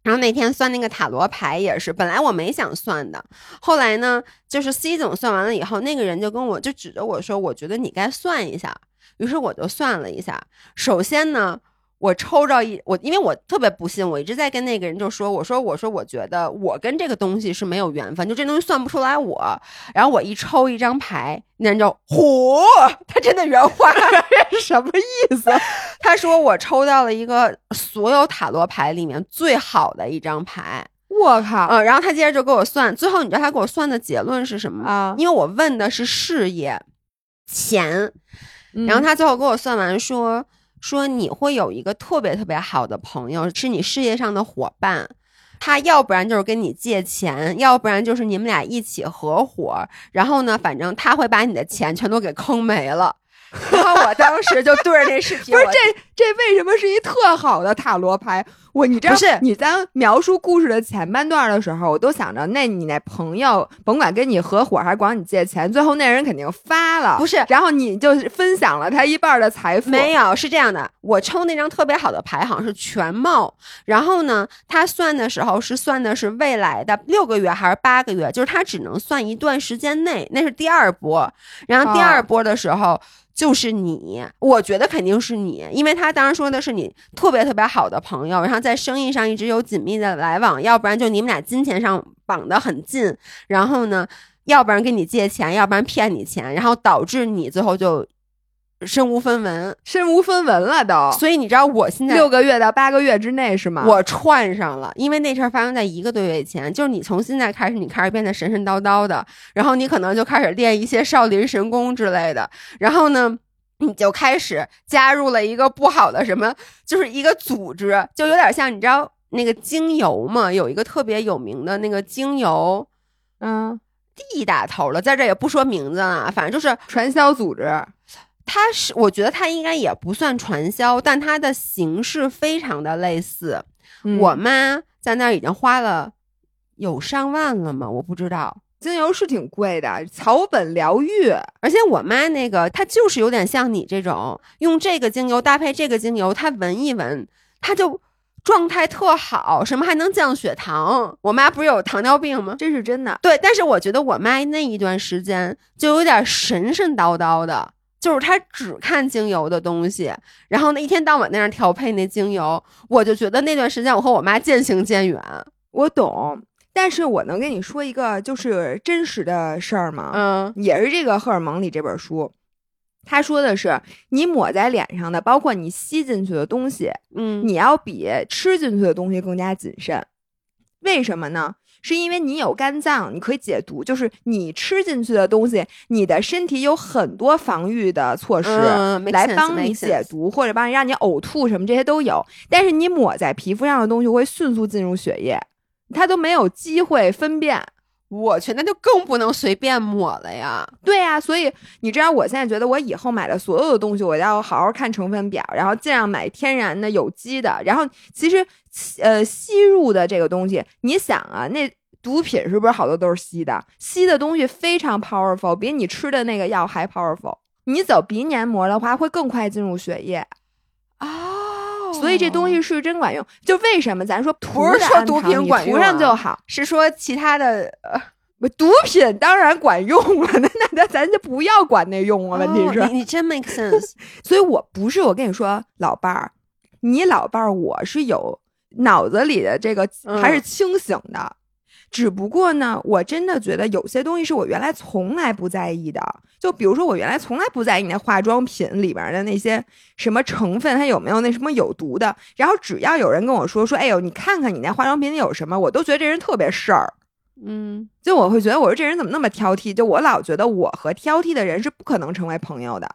A: 然后那天算那个塔罗牌也是，本来我没想算的，后来呢，就是 C 总算完了以后，那个人就跟我就指着我说：“我觉得你该算一下。”于是我就算了一下。首先呢。我抽着一我，因为我特别不信，我一直在跟那个人就说，我说我说我觉得我跟这个东西是没有缘分，就这东西算不出来我。然后我一抽一张牌，那人就嚯，他真的原话
B: 是什么意思？
A: 他说我抽到了一个所有塔罗牌里面最好的一张牌。
B: 我靠，
A: 嗯，然后他接着就给我算，最后你知道他给我算的结论是什么
B: 啊？
A: 因为我问的是事业、钱，然后他最后给我算完说。说你会有一个特别特别好的朋友，是你事业上的伙伴，他要不然就是跟你借钱，要不然就是你们俩一起合伙，然后呢，反正他会把你的钱全都给坑没了。然后我当时就对着那视频，
B: 不是这这为什么是一特好的塔罗牌？我你知道，
A: 不是
B: 你在描述故事的前半段的时候，我都想着，那你那朋友甭管跟你合伙还是管你借钱，最后那人肯定发了，
A: 不是？
B: 然后你就分享了他一半的财富。
A: 没有，是这样的，我抽那张特别好的牌，好像是全貌。然后呢，他算的时候是算的是未来的六个月还是八个月？就是他只能算一段时间内，那是第二波。然后第二波的时候。就是你，我觉得肯定是你，因为他当时说的是你特别特别好的朋友，然后在生意上一直有紧密的来往，要不然就你们俩金钱上绑得很近，然后呢，要不然跟你借钱，要不然骗你钱，然后导致你最后就。身无分文，
B: 身无分文了都。
A: 所以你知道我现在
B: 六个月到八个月之内是吗？
A: 我串上了，因为那事儿发生在一个多月以前。就是你从现在开始，你开始变得神神叨叨的，然后你可能就开始练一些少林神功之类的。然后呢，你就开始加入了一个不好的什么，就是一个组织，就有点像你知道那个精油嘛，有一个特别有名的那个精油，
B: 嗯
A: ，D 打头了，在这也不说名字了，反正就是
B: 传销组织。
A: 它是，我觉得它应该也不算传销，但它的形式非常的类似。我妈在那儿已经花了有上万了吗？我不知道，
B: 精油是挺贵的，草本疗愈。
A: 而且我妈那个，她就是有点像你这种，用这个精油搭配这个精油，她闻一闻，她就状态特好，什么还能降血糖。我妈不是有糖尿病吗？
B: 这是真的。
A: 对，但是我觉得我妈那一段时间就有点神神叨叨的。就是他只看精油的东西，然后那一天到晚那样调配那精油，我就觉得那段时间我和我妈渐行渐远。
B: 我懂，但是我能跟你说一个就是真实的事儿吗？
A: 嗯，
B: 也是这个《荷尔蒙》里这本书，他说的是你抹在脸上的，包括你吸进去的东西，
A: 嗯，
B: 你要比吃进去的东西更加谨慎。为什么呢？是因为你有肝脏，你可以解毒，就是你吃进去的东西，你的身体有很多防御的措施来帮你解毒，或者帮你让你呕吐什么这些都有。但是你抹在皮肤上的东西会迅速进入血液，它都没有机会分辨。
A: 我去，那就更不能随便抹了呀。
B: 对呀，所以你知道，我现在觉得我以后买的所有的东西，我要好好看成分表，然后尽量买天然的、有机的。然后其实，呃，吸入的这个东西，你想啊，那毒品是不是好多都是吸的？吸的东西非常 powerful，比你吃的那个药还 powerful。你走鼻黏膜的话，会更快进入血液。
A: 哦，
B: 所以这东西是真管用。就为什么咱说
A: 不是说毒品管
B: 用，涂上就好，
A: 是说其他的呃，
B: 毒品当然管用了。那那那咱就不要管那用了。问题是，
A: 你真 make sense。
B: 所以我不是我跟你说，老伴儿，你老伴儿，我是有脑子里的这个还是清醒的。只不过呢，我真的觉得有些东西是我原来从来不在意的。就比如说，我原来从来不在意那化妆品里边的那些什么成分，它有没有那什么有毒的。然后只要有人跟我说说，哎呦，你看看你那化妆品里有什么，我都觉得这人特别事儿。
A: 嗯
B: 就我会觉得我说这人怎么那么挑剔？就我老觉得我和挑剔的人是不可能成为朋友的。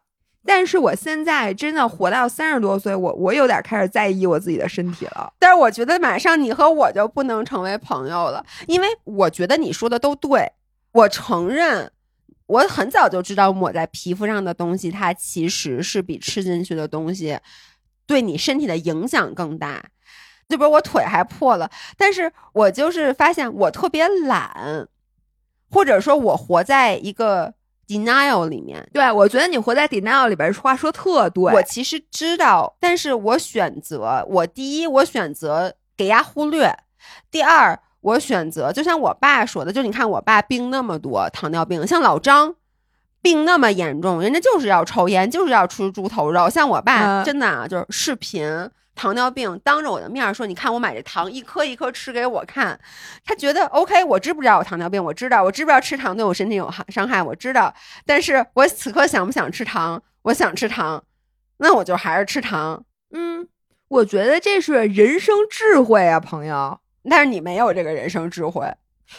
B: 但是我现在真的活到三十多岁，我我有点开始在意我自己的身体了。
A: 但是我觉得马上你和我就不能成为朋友了，因为我觉得你说的都对，我承认。我很早就知道抹在皮肤上的东西，它其实是比吃进去的东西对你身体的影响更大。就比如我腿还破了，但是我就是发现我特别懒，或者说我活在一个 denial 里面。
B: 对，我觉得你活在 denial 里边话说特对。
A: 我其实知道，但是我选择，我第一，我选择给压忽略；第二，我选择，就像我爸说的，就你看我爸病那么多，糖尿病，像老张病那么严重，人家就是要抽烟，就是要吃猪头肉。像我爸、
B: 嗯
A: 真的啊，就是视频。糖尿病当着我的面说：“你看我买这糖，一颗一颗吃给我看。”他觉得 OK，我知不知道我糖尿病？我知道，我知不知道吃糖对我身体有害伤害？我知道。但是我此刻想不想吃糖？我想吃糖，那我就还是吃糖。
B: 嗯，我觉得这是人生智慧啊，朋友。
A: 但是你没有这个人生智慧，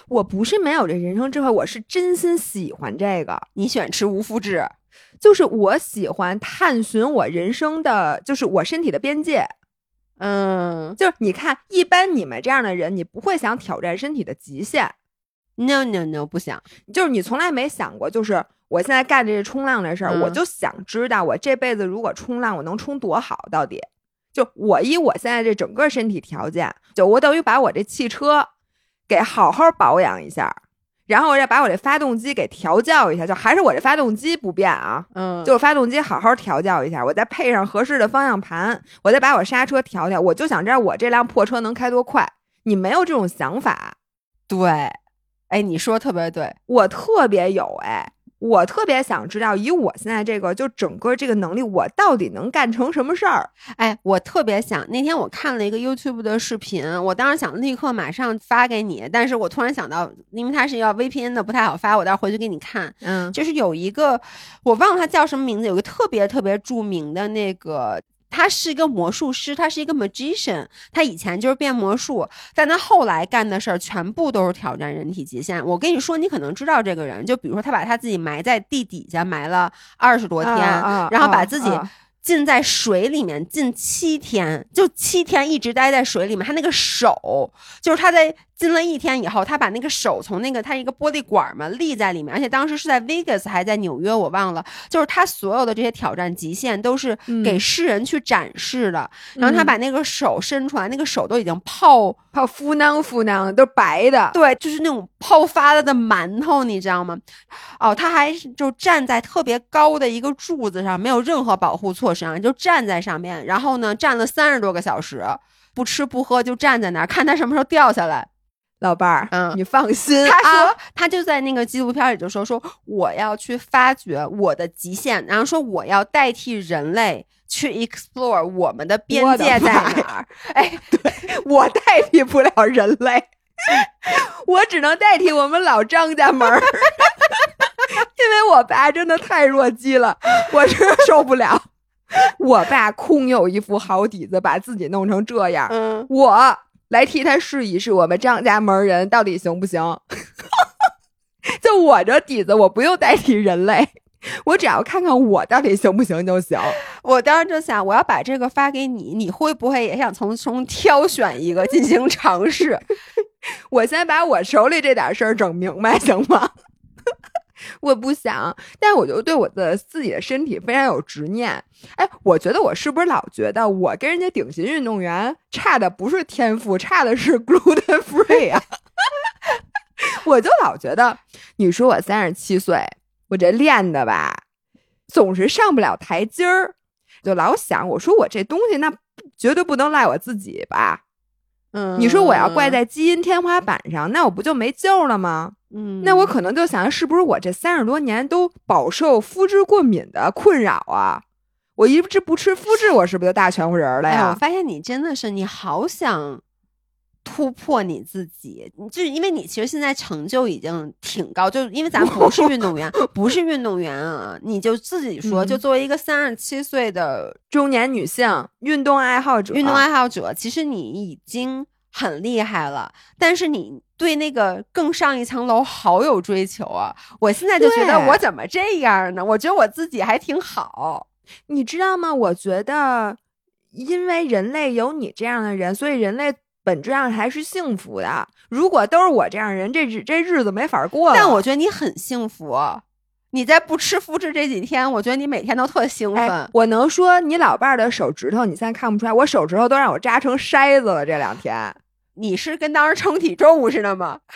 B: 我不是没有这人生智慧，我是真心喜欢这个。
A: 你喜欢吃无麸质，
B: 就是我喜欢探寻我人生的，就是我身体的边界。
A: 嗯
B: 就是你看，一般你们这样的人，你不会想挑战身体的极限
A: ，，no no no，不想。
B: 就是你从来没想过，就是我现在干这冲浪这事儿，
A: 嗯
B: 我就想知道我这辈子如果冲浪，我能冲多好？到底？就我以我现在这整个身体条件，就我等于把我这汽车给好好保养一下，然后我再把我这发动机给调教一下，就还是我这发动机不变啊，
A: 嗯，
B: 就是发动机好好调教一下，我再配上合适的方向盘，我再把我刹车调调，我就想知道我这辆破车能开多快。你没有这种想法，
A: 对。哎，你说特别对，
B: 我特别有哎，我特别想知道，以我现在这个就整个这个能力，我到底能干成什么事儿？
A: 哎，我特别想那天我看了一个 YouTube 的视频，我当时想立刻马上发给你，但是我突然想到，因为它是要 VPN 的，不太好发，我待会儿回去给你看。
B: 嗯
A: 就是有一个我忘了他叫什么名字，有一个特别特别著名的那个。他是一个魔术师，他是一个 magician，他以前就是变魔术，但他后来干的事儿全部都是挑战人体极限。我跟你说，你可能知道这个人，就比如说他把他自己埋在地底下埋了二十多天，
B: 啊
A: 然后把自己
B: 啊
A: 浸在水里面浸七天，就七天一直待在水里面。他那个手，就是他在浸了一天以后，他把那个手从那个他一个玻璃管嘛立在里面，而且当时是在 Vegas 还在纽约，我忘了。就是他所有的这些挑战极限都是给
B: 嗯
A: 世人去展示的。然后他
B: 嗯
A: 把那个手伸出来，那个手都已经泡
B: 泡敷囊敷囊都是白的，
A: 对，就是那种泡发了的馒头，你知道吗？哦，他还就站在特别高的一个柱子上，没有任何保护措施啊，就站在上面，然后呢，站了三十多个小时，不吃不喝就站在那儿，看他什么时候掉下来。
B: 老伴儿，
A: 嗯。
B: 你放心，
A: 他说，
B: 啊。
A: 他就在那个纪录片里就说说我要去发掘我的极限，然后说我要代替人类去 explore 我们的边界在哪儿。哎，
B: 我 代替不了人类，我只能代替我们老张家门儿，因为我爸真的太弱鸡了，我真是受不了。我爸空有一副好底子，把自己弄成这样，
A: 嗯，
B: 我来替他试一试，我们张家门人到底行不行？就我这底子，我不用代替人类，我只要看看我到底行不行就行。
A: 我当时就想，我要把这个发给你，你会不会也想从中挑选一个进行尝试？
B: 我先把我手里这点事儿整明白，行吗？我不想，但我就对我的自己的身体非常有执念。哎，我觉得我是不是老觉得我跟人家顶级运动员差的不是天赋，差的是 gluten free 啊？我就老觉得，你说我三十七岁，我这练的吧，总是上不了台阶儿，就老想，我说我这东西那绝对不能赖我自己吧？
A: 嗯
B: 你说我要怪在基因天花板上，那我不就没救了吗？
A: 嗯，
B: 那我可能就想，是不是我这三十多年都饱受肤质过敏的困扰啊？我一直不吃肤质，我是不是就大全乎人儿了
A: 哎，我？发现你真的是，你好想突破你自己，就是因为你其实现在成就已经挺高，就因为咱不是运动员，不是运动员啊，你就自己说，
B: 嗯
A: 就作为一个三十七岁的
B: 中年女性，运动爱好者，
A: 运动爱好者，其实你已经很厉害了，但是你对那个更上一层楼好有追求啊！我现在就觉得我怎么这样呢？我觉得我自己还挺好。
B: 你知道吗？我觉得，因为人类有你这样的人，所以人类本质上还是幸福的。如果都是我这样的人，这日这日子没法过了。
A: 但我觉得你很幸福。你在不吃麸质这几天，我觉得你每天都特兴奋。
B: 哎，我能说你老伴儿的手指头，你现在看不出来，我手指头都让我扎成筛子了。这两天，
A: 你是跟当时称体重似的吗？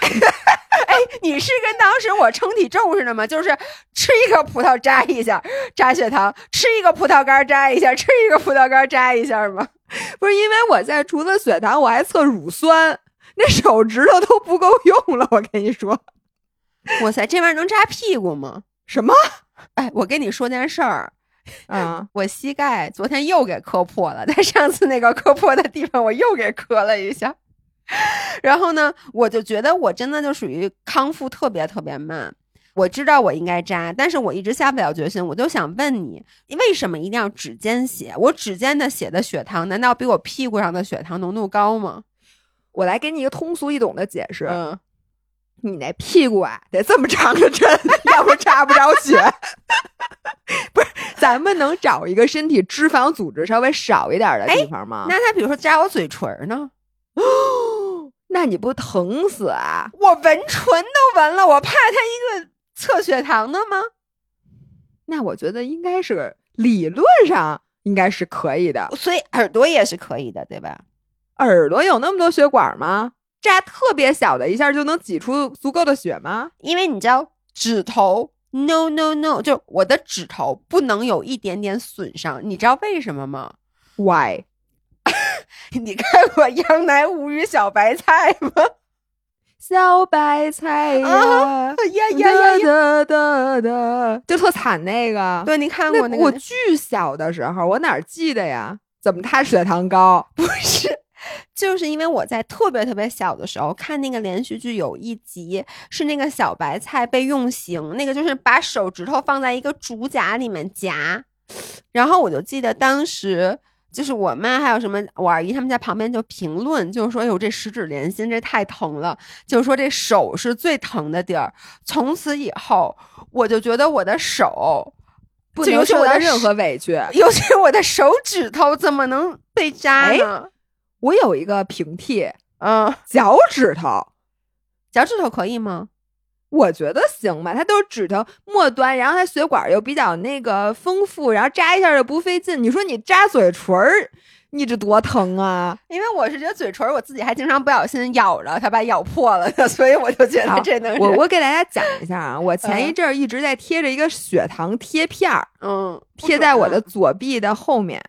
A: 哎，你是跟当时我称体重似的吗？就是吃一个葡萄扎一下扎血糖，吃一个葡萄干扎一下，吃一个葡萄干扎一下吗？
B: 不是因为我在除了血糖，我还测乳酸，那手指头都不够用了。我跟你说，
A: 哇塞，这玩意儿能扎屁股吗？
B: 什么？
A: 哎，我跟你说件事儿，
B: 啊、
A: 我膝盖昨天又给磕破了，在上次那个磕破的地方，我又给磕了一下。然后呢，我就觉得我真的就属于康复特别特别慢。我知道我应该扎，但是我一直下不了决心。我就想问你，为什么一定要指尖血？我指尖的血的血糖，难道比我屁股上的血糖浓度高吗？
B: 我来给你一个通俗易懂的解释。
A: 嗯，
B: 你那屁股啊，得这么长个针，要不扎不着血。不是，咱们能找一个身体脂肪组织稍微少一点的地方吗？
A: 那他比如说扎我嘴唇呢？
B: 那你不疼死啊？
A: 我闻唇都闻了，我怕他一个测血糖的吗？
B: 那我觉得应该是理论上应该是可以的。
A: 所以耳朵也是可以的，对吧？
B: 耳朵有那么多血管吗？扎特别小的，一下就能挤出足够的血吗？
A: 因为你知道指头，no no no，就我的指头不能有一点点损伤，你知道为什么吗
B: ？Why？
A: 你看过《杨乃武与小白菜》吗？
B: 小白菜呀，
A: 啊呀呀呀
B: 哒
A: 呀！
B: 就特惨那个。
A: 对，你看过那个？
B: 我巨小的时候，我哪儿记得呀？怎么他血糖高？
A: 不是，就是因为我在特别特别小的时候看那个连续剧，有一集是那个小白菜被用刑，那个就是把手指头放在一个竹夹里面夹，然后我就记得当时。就是我妈还有什么我二姨他们家旁边就评论，就是说：“哎呦，这十指连心，这太疼了。”就是说这手是最疼的地儿。从此以后，我就觉得我的手，
B: 不能受到任何委屈。
A: 尤其我的手指头，怎么能被扎呢？
B: 我有一个平替，
A: 嗯，
B: 脚趾头，
A: 脚趾头可以吗？
B: 我觉得行吧，它都是指头末端，然后它血管又比较那个丰富，然后扎一下就不费劲。你说你扎嘴唇儿，你这多疼啊！
A: 因为我是觉得嘴唇儿我自己还经常不小心咬着它，把咬破了，所以我就觉得这能是
B: 我我给大家讲一下啊，我前一阵儿一直在贴着一个血糖贴片儿，
A: 嗯
B: 贴在我的左臂的后面。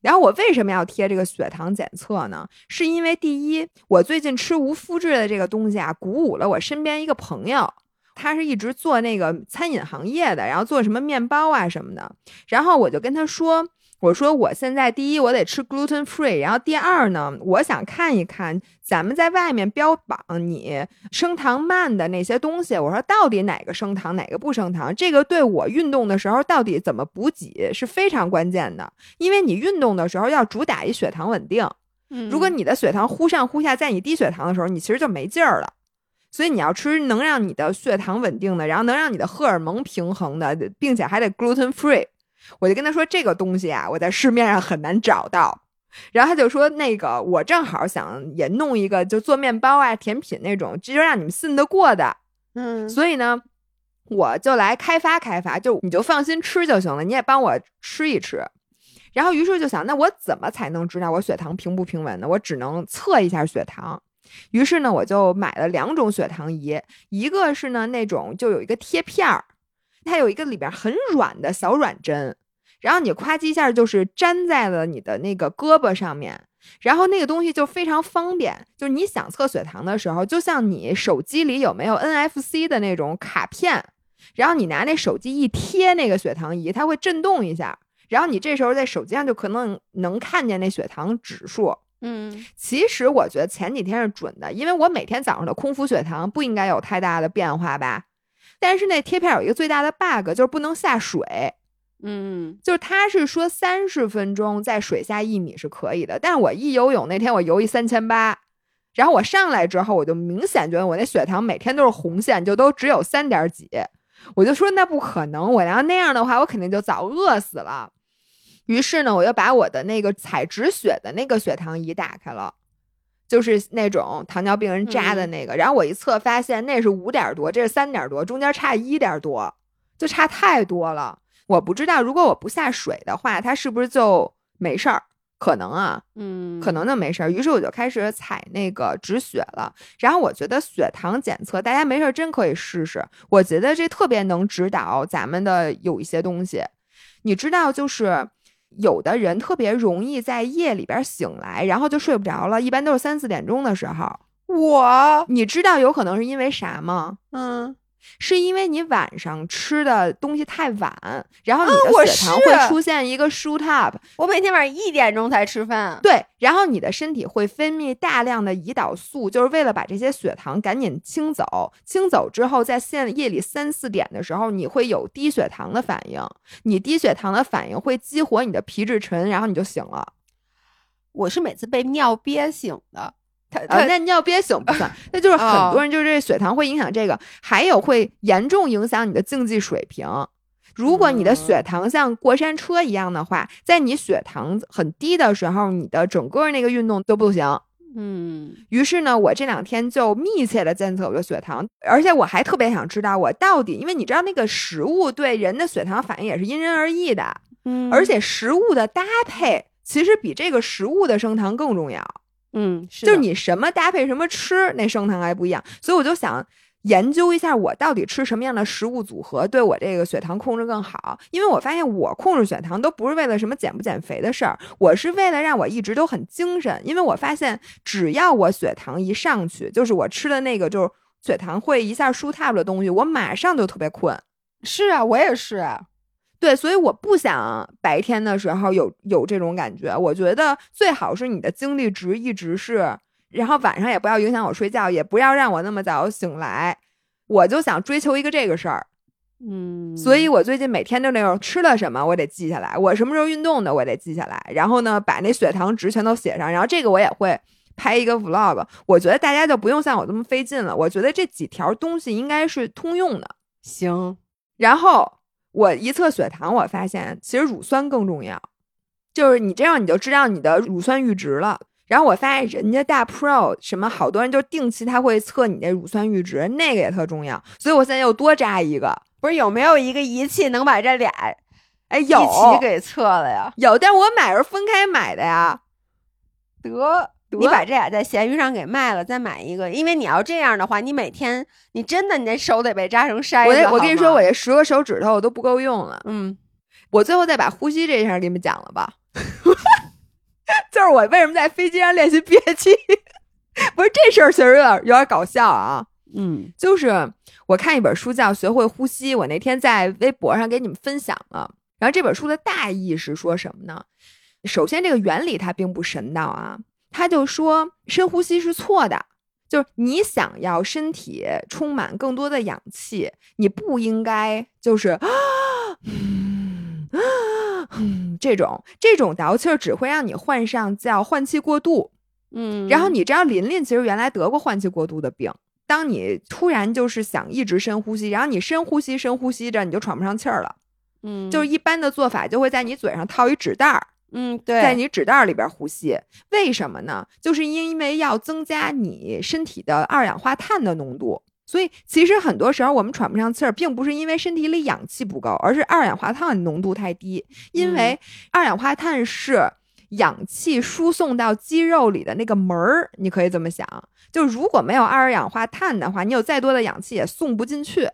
B: 然后我为什么要贴这个血糖检测呢？是因为第一，我最近吃无麸质的这个东西啊，鼓舞了我身边一个朋友，他是一直做那个餐饮行业的，然后做什么面包啊什么的。然后我就跟他说，我说我现在第一我得吃 gluten free，然后第二呢，我想看一看咱们在外面标榜你升糖慢的那些东西，我说到底哪个升糖，哪个不升糖，这个对我运动的时候到底怎么补给是非常关键的，因为你运动的时候要主打一血糖稳定，
A: 嗯
B: 如果你的血糖忽上忽下，在你低血糖的时候，你其实就没劲儿了。所以你要吃能让你的血糖稳定的，然后能让你的荷尔蒙平衡的，并且还得 gluten free。我就跟他说这个东西啊，我在市面上很难找到。然后他就说那个我正好想也弄一个，就做面包啊、甜品那种，这就让你们信得过的。
A: 嗯
B: 所以呢，我就来开发开发，就你就放心吃就行了，你也帮我吃一吃。然后于是就想，那我怎么才能知道我血糖平不平稳呢？我只能测一下血糖。于是呢，我就买了两种血糖仪，一个是呢那种就有一个贴片儿，它有一个里边很软的小软针，然后你夸叽一下就是粘在了你的那个胳膊上面，然后那个东西就非常方便，就是你想测血糖的时候，就像你手机里有没有 NFC 的那种卡片，然后你拿那手机一贴那个血糖仪，它会震动一下，然后你这时候在手机上就可能能看见那血糖指数。
A: 嗯
B: 其实我觉得前几天是准的，因为我每天早上的空腹血糖不应该有太大的变化吧。但是那贴片有一个最大的 bug，就是不能下水。
A: 嗯
B: 就是他是说三十分钟在水下一米是可以的，但是我一游泳那天我游一三千八，然后我上来之后，我就明显觉得我那血糖每天都是红线，就都只有三点几。我就说那不可能，我要那样的话，我肯定就早饿死了。于是呢，我又把我的那个采止血的那个血糖仪打开了，就是那种糖尿病人扎的那个。然后我一测发现那是五点多，这是三点多，中间差一点多，就差太多了。我不知道如果我不下水的话，它是不是就没事儿？可能啊，
A: 嗯，
B: 可能就没事儿。于是我就开始采那个止血了。然后我觉得血糖检测，大家没事儿真可以试试。我觉得这特别能指导咱们的有一些东西。你知道，就是有的人特别容易在夜里边醒来，然后就睡不着了，一般都是三四点钟的时候。
A: 我，
B: 你知道有可能是因为啥吗？
A: 嗯。
B: 是因为你晚上吃的东西太晚，然后你
A: 的
B: 血糖会出现一个 shoot up。
A: 我每天晚上一点钟才吃饭。
B: 对，然后你的身体会分泌大量的胰岛素，就是为了把这些血糖赶紧清走。清走之后，在现夜里三四点的时候，你会有低血糖的反应。你低血糖的反应会激活你的皮质醇，然后你就醒了。
A: 我是每次被尿憋醒的。
B: 啊，那尿憋醒不算，那就是很多人就是这血糖会影响这个，还有会严重影响你的竞技水平。如果你的血糖像过山车一样的话，在你血糖很低的时候，你的整个那个运动都不行。
A: 嗯，
B: 于是呢，我这两天就密切的监测我的血糖，而且我还特别想知道我到底，因为你知道那个食物对人的血糖反应也是因人而异的，
A: 嗯，
B: 而且食物的搭配其实比这个食物的升糖更重要。
A: 嗯，
B: 就是你什么搭配什么吃，那升糖还不一样，所以我就想研究一下，我到底吃什么样的食物组合对我这个血糖控制更好。因为我发现我控制血糖都不是为了什么减不减肥的事儿，我是为了让我一直都很精神。因为我发现只要我血糖一上去，就是我吃的那个就是血糖会一下舒塌的东西，我马上就特别困。
A: 是啊，我也是。
B: 对，所以我不想白天的时候有有这种感觉。我觉得最好是你的精力值一直是，然后晚上也不要影响我睡觉，也不要让我那么早醒来。我就想追求一个这个事儿，
A: 嗯。
B: 所以我最近每天都那种吃了什么，我得记下来；我什么时候运动的，我得记下来。然后呢，把那血糖值全都写上。然后这个我也会拍一个 vlog。我觉得大家就不用像我这么费劲了。我觉得这几条东西应该是通用的。
A: 行，
B: 然后。我一测血糖，我发现其实乳酸更重要，就是你这样你就知道你的乳酸阈值了。然后我发现人家大 Pro 什么好多人就定期他会测你的乳酸阈值，那个也特重要。所以我现在又多扎一个，
A: 不是有没有一个仪器能把这俩
B: 哎有
A: 一起给测了呀？
B: 有，但是我买是分开买的呀。
A: 得。你把这俩在闲鱼上给卖了，再买一个，因为你要这样的话，你每天你真的你那手得被扎成筛
B: 子。我我跟你说，我这十个手指头我都不够用了。
A: 嗯，
B: 我最后再把呼吸这事儿给你们讲了吧。就是我为什么在飞机上练习憋气？不是这事儿，其实有点有点搞笑啊。
A: 嗯，
B: 就是我看一本书叫《学会呼吸》，我那天在微博上给你们分享了。然后这本书的大意是说什么呢？首先，这个原理它并不神道啊。他就说深呼吸是错的，就是你想要身体充满更多的氧气，你不应该就是 啊，这种这种倒气儿只会让你患上叫换气过度。
A: 嗯，
B: 然后你知道琳琳其实原来得过换气过度的病，当你突然就是想一直深呼吸，然后你深呼吸深呼吸着，你就喘不上气儿了。
A: 嗯，
B: 就是一般的做法就会在你嘴上套一纸袋儿。
A: 嗯，对，
B: 在你纸袋里边呼吸，为什么呢？就是因为要增加你身体的二氧化碳的浓度。所以其实很多时候我们喘不上气儿，并不是因为身体里氧气不够，而是二氧化碳浓度太低。因为二氧化碳是氧气输送到肌肉里的那个门儿，你可以这么想。就如果没有二氧化碳的话，你有再多的氧气也送不进去。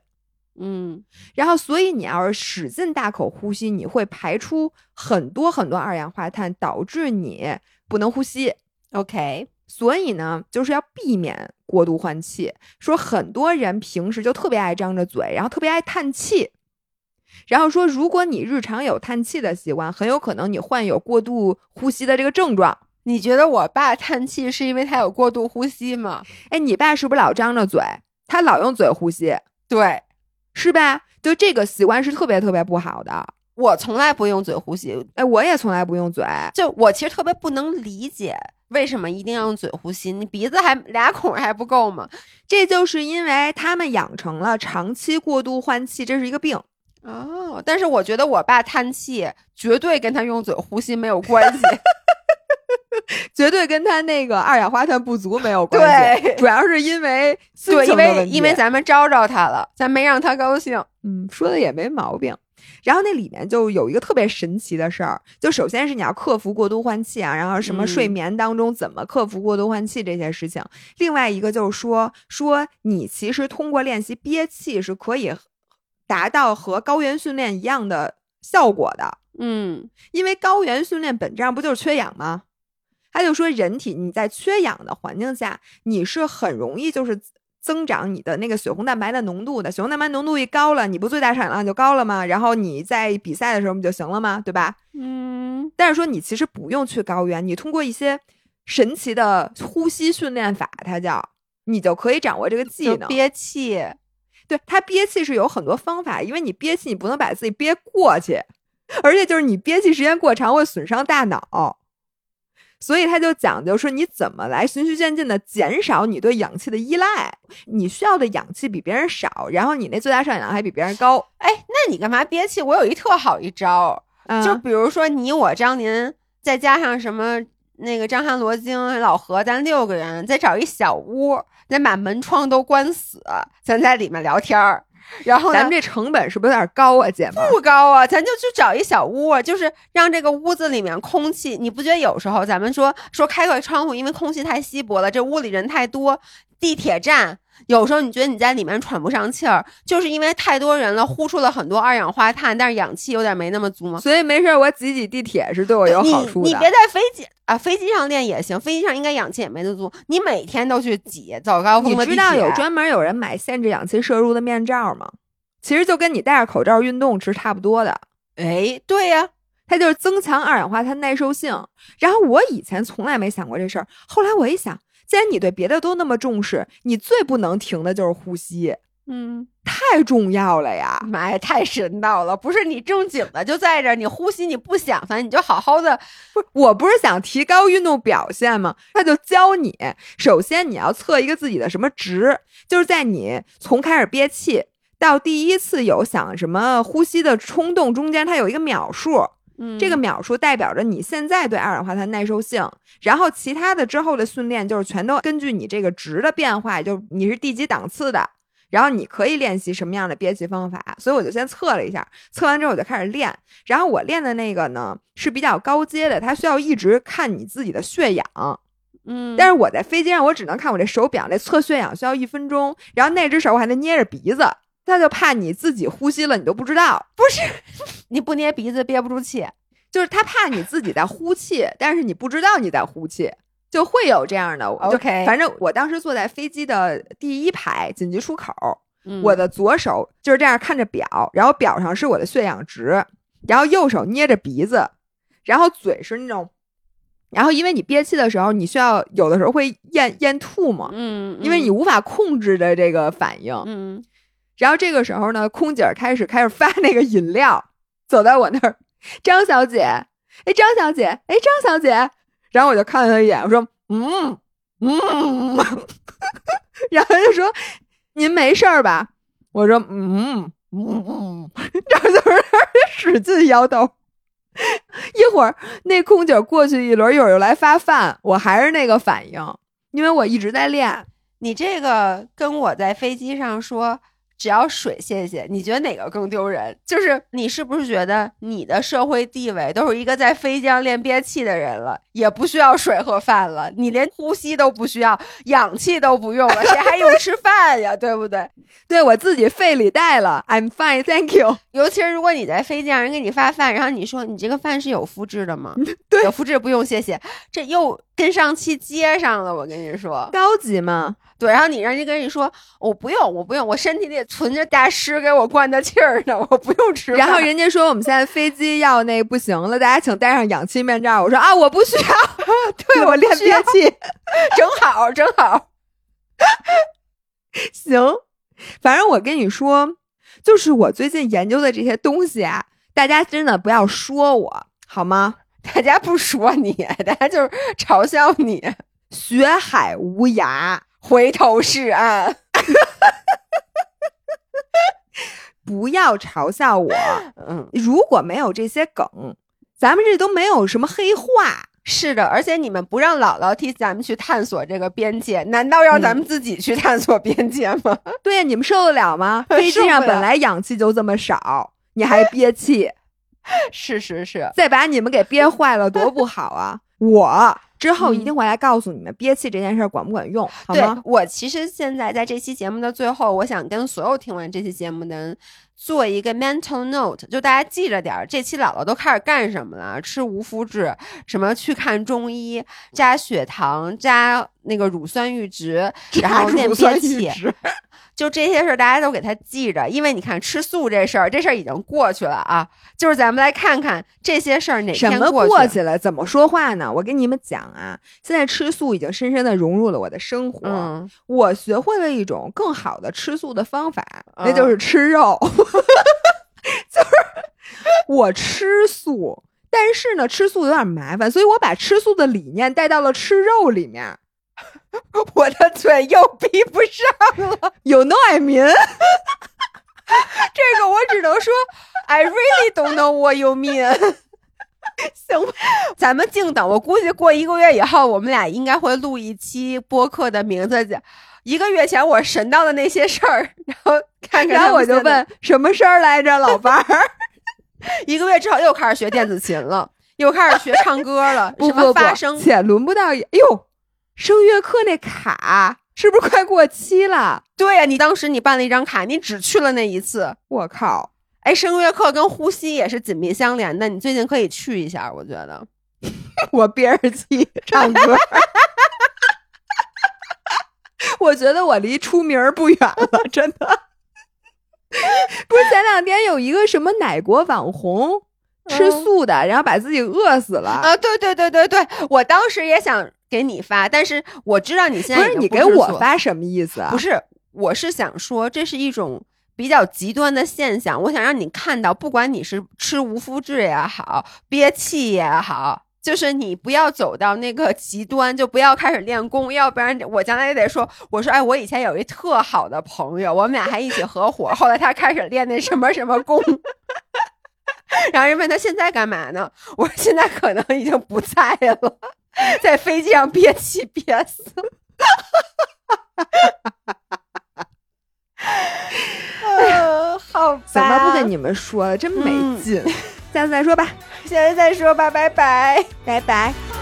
A: 嗯，
B: 然后所以你要是使劲大口呼吸，你会排出很多很多二氧化碳，导致你不能呼吸。
A: OK，
B: 所以呢，就是要避免过度换气。说很多人平时就特别爱张着嘴，然后特别爱叹气。然后说，如果你日常有叹气的习惯，很有可能你患有过度呼吸的这个症状。
A: 你觉得我爸叹气是因为他有过度呼吸吗？
B: 哎，你爸是不是老张着嘴？他老用嘴呼吸。
A: 对。
B: 是吧？就这个习惯是特别特别不好的。
A: 我从来不用嘴呼吸，
B: 哎，我也从来不用嘴。
A: 就我其实特别不能理解，为什么一定要用嘴呼吸？你鼻子还俩孔还不够吗？
B: 这就是因为他们养成了长期过度换气，这是一个病。
A: 哦，但是我觉得我爸叹气绝对跟他用嘴呼吸没有关系。
B: 绝对跟他那个二氧化碳不足没有关系，
A: 对
B: 主要是因为
A: 对，因为因为咱们招着他了，咱没让他高兴。
B: 嗯说的也没毛病。然后那里面就有一个特别神奇的事儿，就首先是你要克服过度换气啊，然后什么
A: 嗯
B: 睡眠当中怎么克服过度换气这些事情。另外一个就是说，说你其实通过练习憋气是可以达到和高原训练一样的效果的。
A: 嗯
B: 因为高原训练本质上不就是缺氧吗？他就说，人体你在缺氧的环境下，你是很容易就是增长你的那个血红蛋白的浓度的。血红蛋白浓度一高了，你不最大产量就高了吗？然后你在比赛的时候不就行了吗？对吧？
A: 嗯
B: 但是说你其实不用去高原，你通过一些神奇的呼吸训练法，它叫你就可以掌握这个技能。
A: 憋气。
B: 对，它憋气是有很多方法，因为你憋气你不能把自己憋过去，而且就是你憋气时间过长会损伤大脑，所以他就讲究说你怎么来循序渐进的减少你对氧气的依赖，你需要的氧气比别人少，然后你那最大摄氧量还比别人高，
A: 哎，那你干嘛憋气？我有一特好一招，
B: 嗯、
A: 就比如说你我张宁，再加上什么那个张翰、罗京、老何，咱六个人，再找一小屋，咱把门窗都关死，咱在里面聊天儿。然后
B: 咱们这成本是不是有点高啊，姐们？
A: 不高啊，咱就去找一小屋，就是让这个屋子里面空气，你不觉得有时候咱们说说开个窗户，因为空气太稀薄了，这屋里人太多，地铁站。有时候你觉得你在里面喘不上气儿，就是因为太多人了，呼出了很多二氧化碳，但是氧气有点没那么足嘛。
B: 所以没事儿，我挤挤地铁是对我有好处的。
A: 你。你别在飞机啊，飞机上练也行，飞机上应该氧气也没那么足。你每天都去挤早高峰
B: 你
A: 的地铁
B: 知道有专门有人买限制氧气摄入的面罩吗？其实就跟你戴着口罩运动是差不多的。
A: 哎，对呀、
B: 它就是增强二氧化碳耐受性。然后我以前从来没想过这事儿，后来我一想，既然你对别的都那么重视，你最不能停的就是呼吸，
A: 嗯，
B: 太重要了呀！
A: 妈呀，太神道了！不是你正经的就在这儿，你呼吸你不想它，你就好好的。
B: 不是，我不是想提高运动表现吗？他就教你，首先你要测一个自己的什么值，就是在你从开始憋气到第一次有想什么呼吸的冲动中间，它有一个秒数。
A: 嗯
B: 这个秒数代表着你现在对二氧化碳耐受性，然后其他的之后的训练就是全都根据你这个值的变化，就你是第几档次的，然后你可以练习什么样的憋气方法。所以我就先测了一下，测完之后我就开始练。然后我练的那个呢是比较高阶的，它需要一直看你自己的血氧。
A: 嗯，
B: 但是我在飞机上我只能看我这手表，那测血氧需要一分钟，然后那只手我还得捏着鼻子，他就怕你自己呼吸了你都不知道。
A: 不是 你不捏鼻子憋不住气。
B: 就是他怕你自己在呼气，但是你不知道你在呼气，就会有这样的。
A: OK
B: 反正我当时坐在飞机的第一排紧急出口，
A: 嗯
B: 我的左手就是这样看着表，然后表上是我的血氧值，然后右手捏着鼻子，然后嘴是那种，然后因为你憋气的时候，你需要有的时候会咽咽吐嘛，
A: 嗯，
B: 因为你无法控制的这个反应。
A: 嗯
B: 然后这个时候呢，空姐开始开始发那个饮料，走在我那儿，张小姐，哎，张小姐，哎，张小姐，然后我就看了她一眼，我说，嗯嗯，然后就说，您没事儿吧？我说，嗯嗯嗯，然后就是使劲摇头。一会儿那空姐过去一轮，一会儿又来发饭，我还是那个反应，因为我一直在练。
A: 你这个跟我在飞机上说只要水谢谢，你觉得哪个更丢人？就是你是不是觉得你的社会地位都是一个在飞机上练憋气的人了，也不需要水和饭了，你连呼吸都不需要，氧气都不用了，谁还用吃饭呀？对不对？
B: 对我自己肺里带了，I'm fine, thank you。
A: 尤其是如果你在飞机上人给你发饭，然后你说你这个饭是有麸质的吗？
B: 对
A: 有麸质不用谢谢，这又跟上期接上了。我跟你说，
B: 高级吗？
A: 对，然后你让人跟你说我不用，我不用，我身体里存着大师给我灌的气儿呢，我不用吃。
B: 然后人家说我们现在飞机要那不行了，大家请戴上氧气面罩。我说啊，我不需要，对我练憋气
A: 正好正好，
B: 行。反正我跟你说，就是我最近研究的这些东西啊，大家真的不要说我好吗？
A: 大家不说你，大家就是嘲笑你。
B: 学海无涯，
A: 回头是岸。
B: 不要嘲笑我。
A: 嗯，
B: 如果没有这些梗，咱们这都没有什么黑话。
A: 是的，而且你们不让姥姥替咱们去探索这个边界，难道让咱们自己去探索边界吗？
B: 对呀，你们受得了吗？飞机上本来氧气就这么少，你还憋气。
A: 是是是，
B: 再把你们给憋坏了，多不好啊！我之后一定会来告诉你们憋气这件事管不管用，好吗？
A: 我其实现在在这期节目的最后，我想跟所有听完这期节目的人做一个 mental note，就大家记着点儿，这期姥姥都开始干什么了？吃无麸质，什么去看中医，加血糖，加那个乳酸阈值，然后 练憋气。就这些事儿，大家都给他记着，因为你看吃素这事儿，这事儿已经过去了啊。就是咱们来看看这些事儿哪天
B: 过去了，怎么说话呢？我跟你们讲啊，现在吃素已经深深的融入了我的生活。
A: 嗯，
B: 我学会了一种更好的吃素的方法，那就是吃肉。就是我吃素，但是呢，吃素有点麻烦，所以我把吃素的理念带到了吃肉里面。
A: 我的嘴又闭不上了，
B: 有 no I mean，
A: 这个我只能说 I really don't know what you mean。行，咱们静等，我估计过一个月以后，我们俩应该会录一期播客的名字叫“一个月前我神到的那些事儿”，然后看看，
B: 然后我就问什么事儿来着，老伴儿。
A: 一个月之后又开始学电子琴了，又开始学唱歌了，
B: 什么发声，且轮不到，哎呦。声乐课那卡是不是快过期了？
A: 对呀，你当时你办了一张卡，你只去了那一次。
B: 我靠！
A: 哎，声乐课跟呼吸也是紧密相连的，你最近可以去一下。我觉得
B: 我憋着气唱歌，我觉得我离出名不远了，真的。不是前两天有一个什么奶国网红吃素的，然后把自己饿死了
A: 啊！对对对对对，我当时也想。给你发，但是我知道你现在不
B: 是你给我发什么意思啊？
A: 不是，我是想说这是一种比较极端的现象，我想让你看到，不管你是吃无麸质也好，憋气也好，就是你不要走到那个极端，就不要开始练功，要不然我将来也得说，我说哎，我以前有一特好的朋友，我们俩还一起合伙，后来他开始练那什么什么功。然后人问他现在干嘛呢？我说现在可能已经不在了，在飞机上憋气憋死了。好吧，
B: 怎么不跟你们说了？真没劲。下次再说吧，
A: 下次再说吧，拜拜，
B: 拜拜。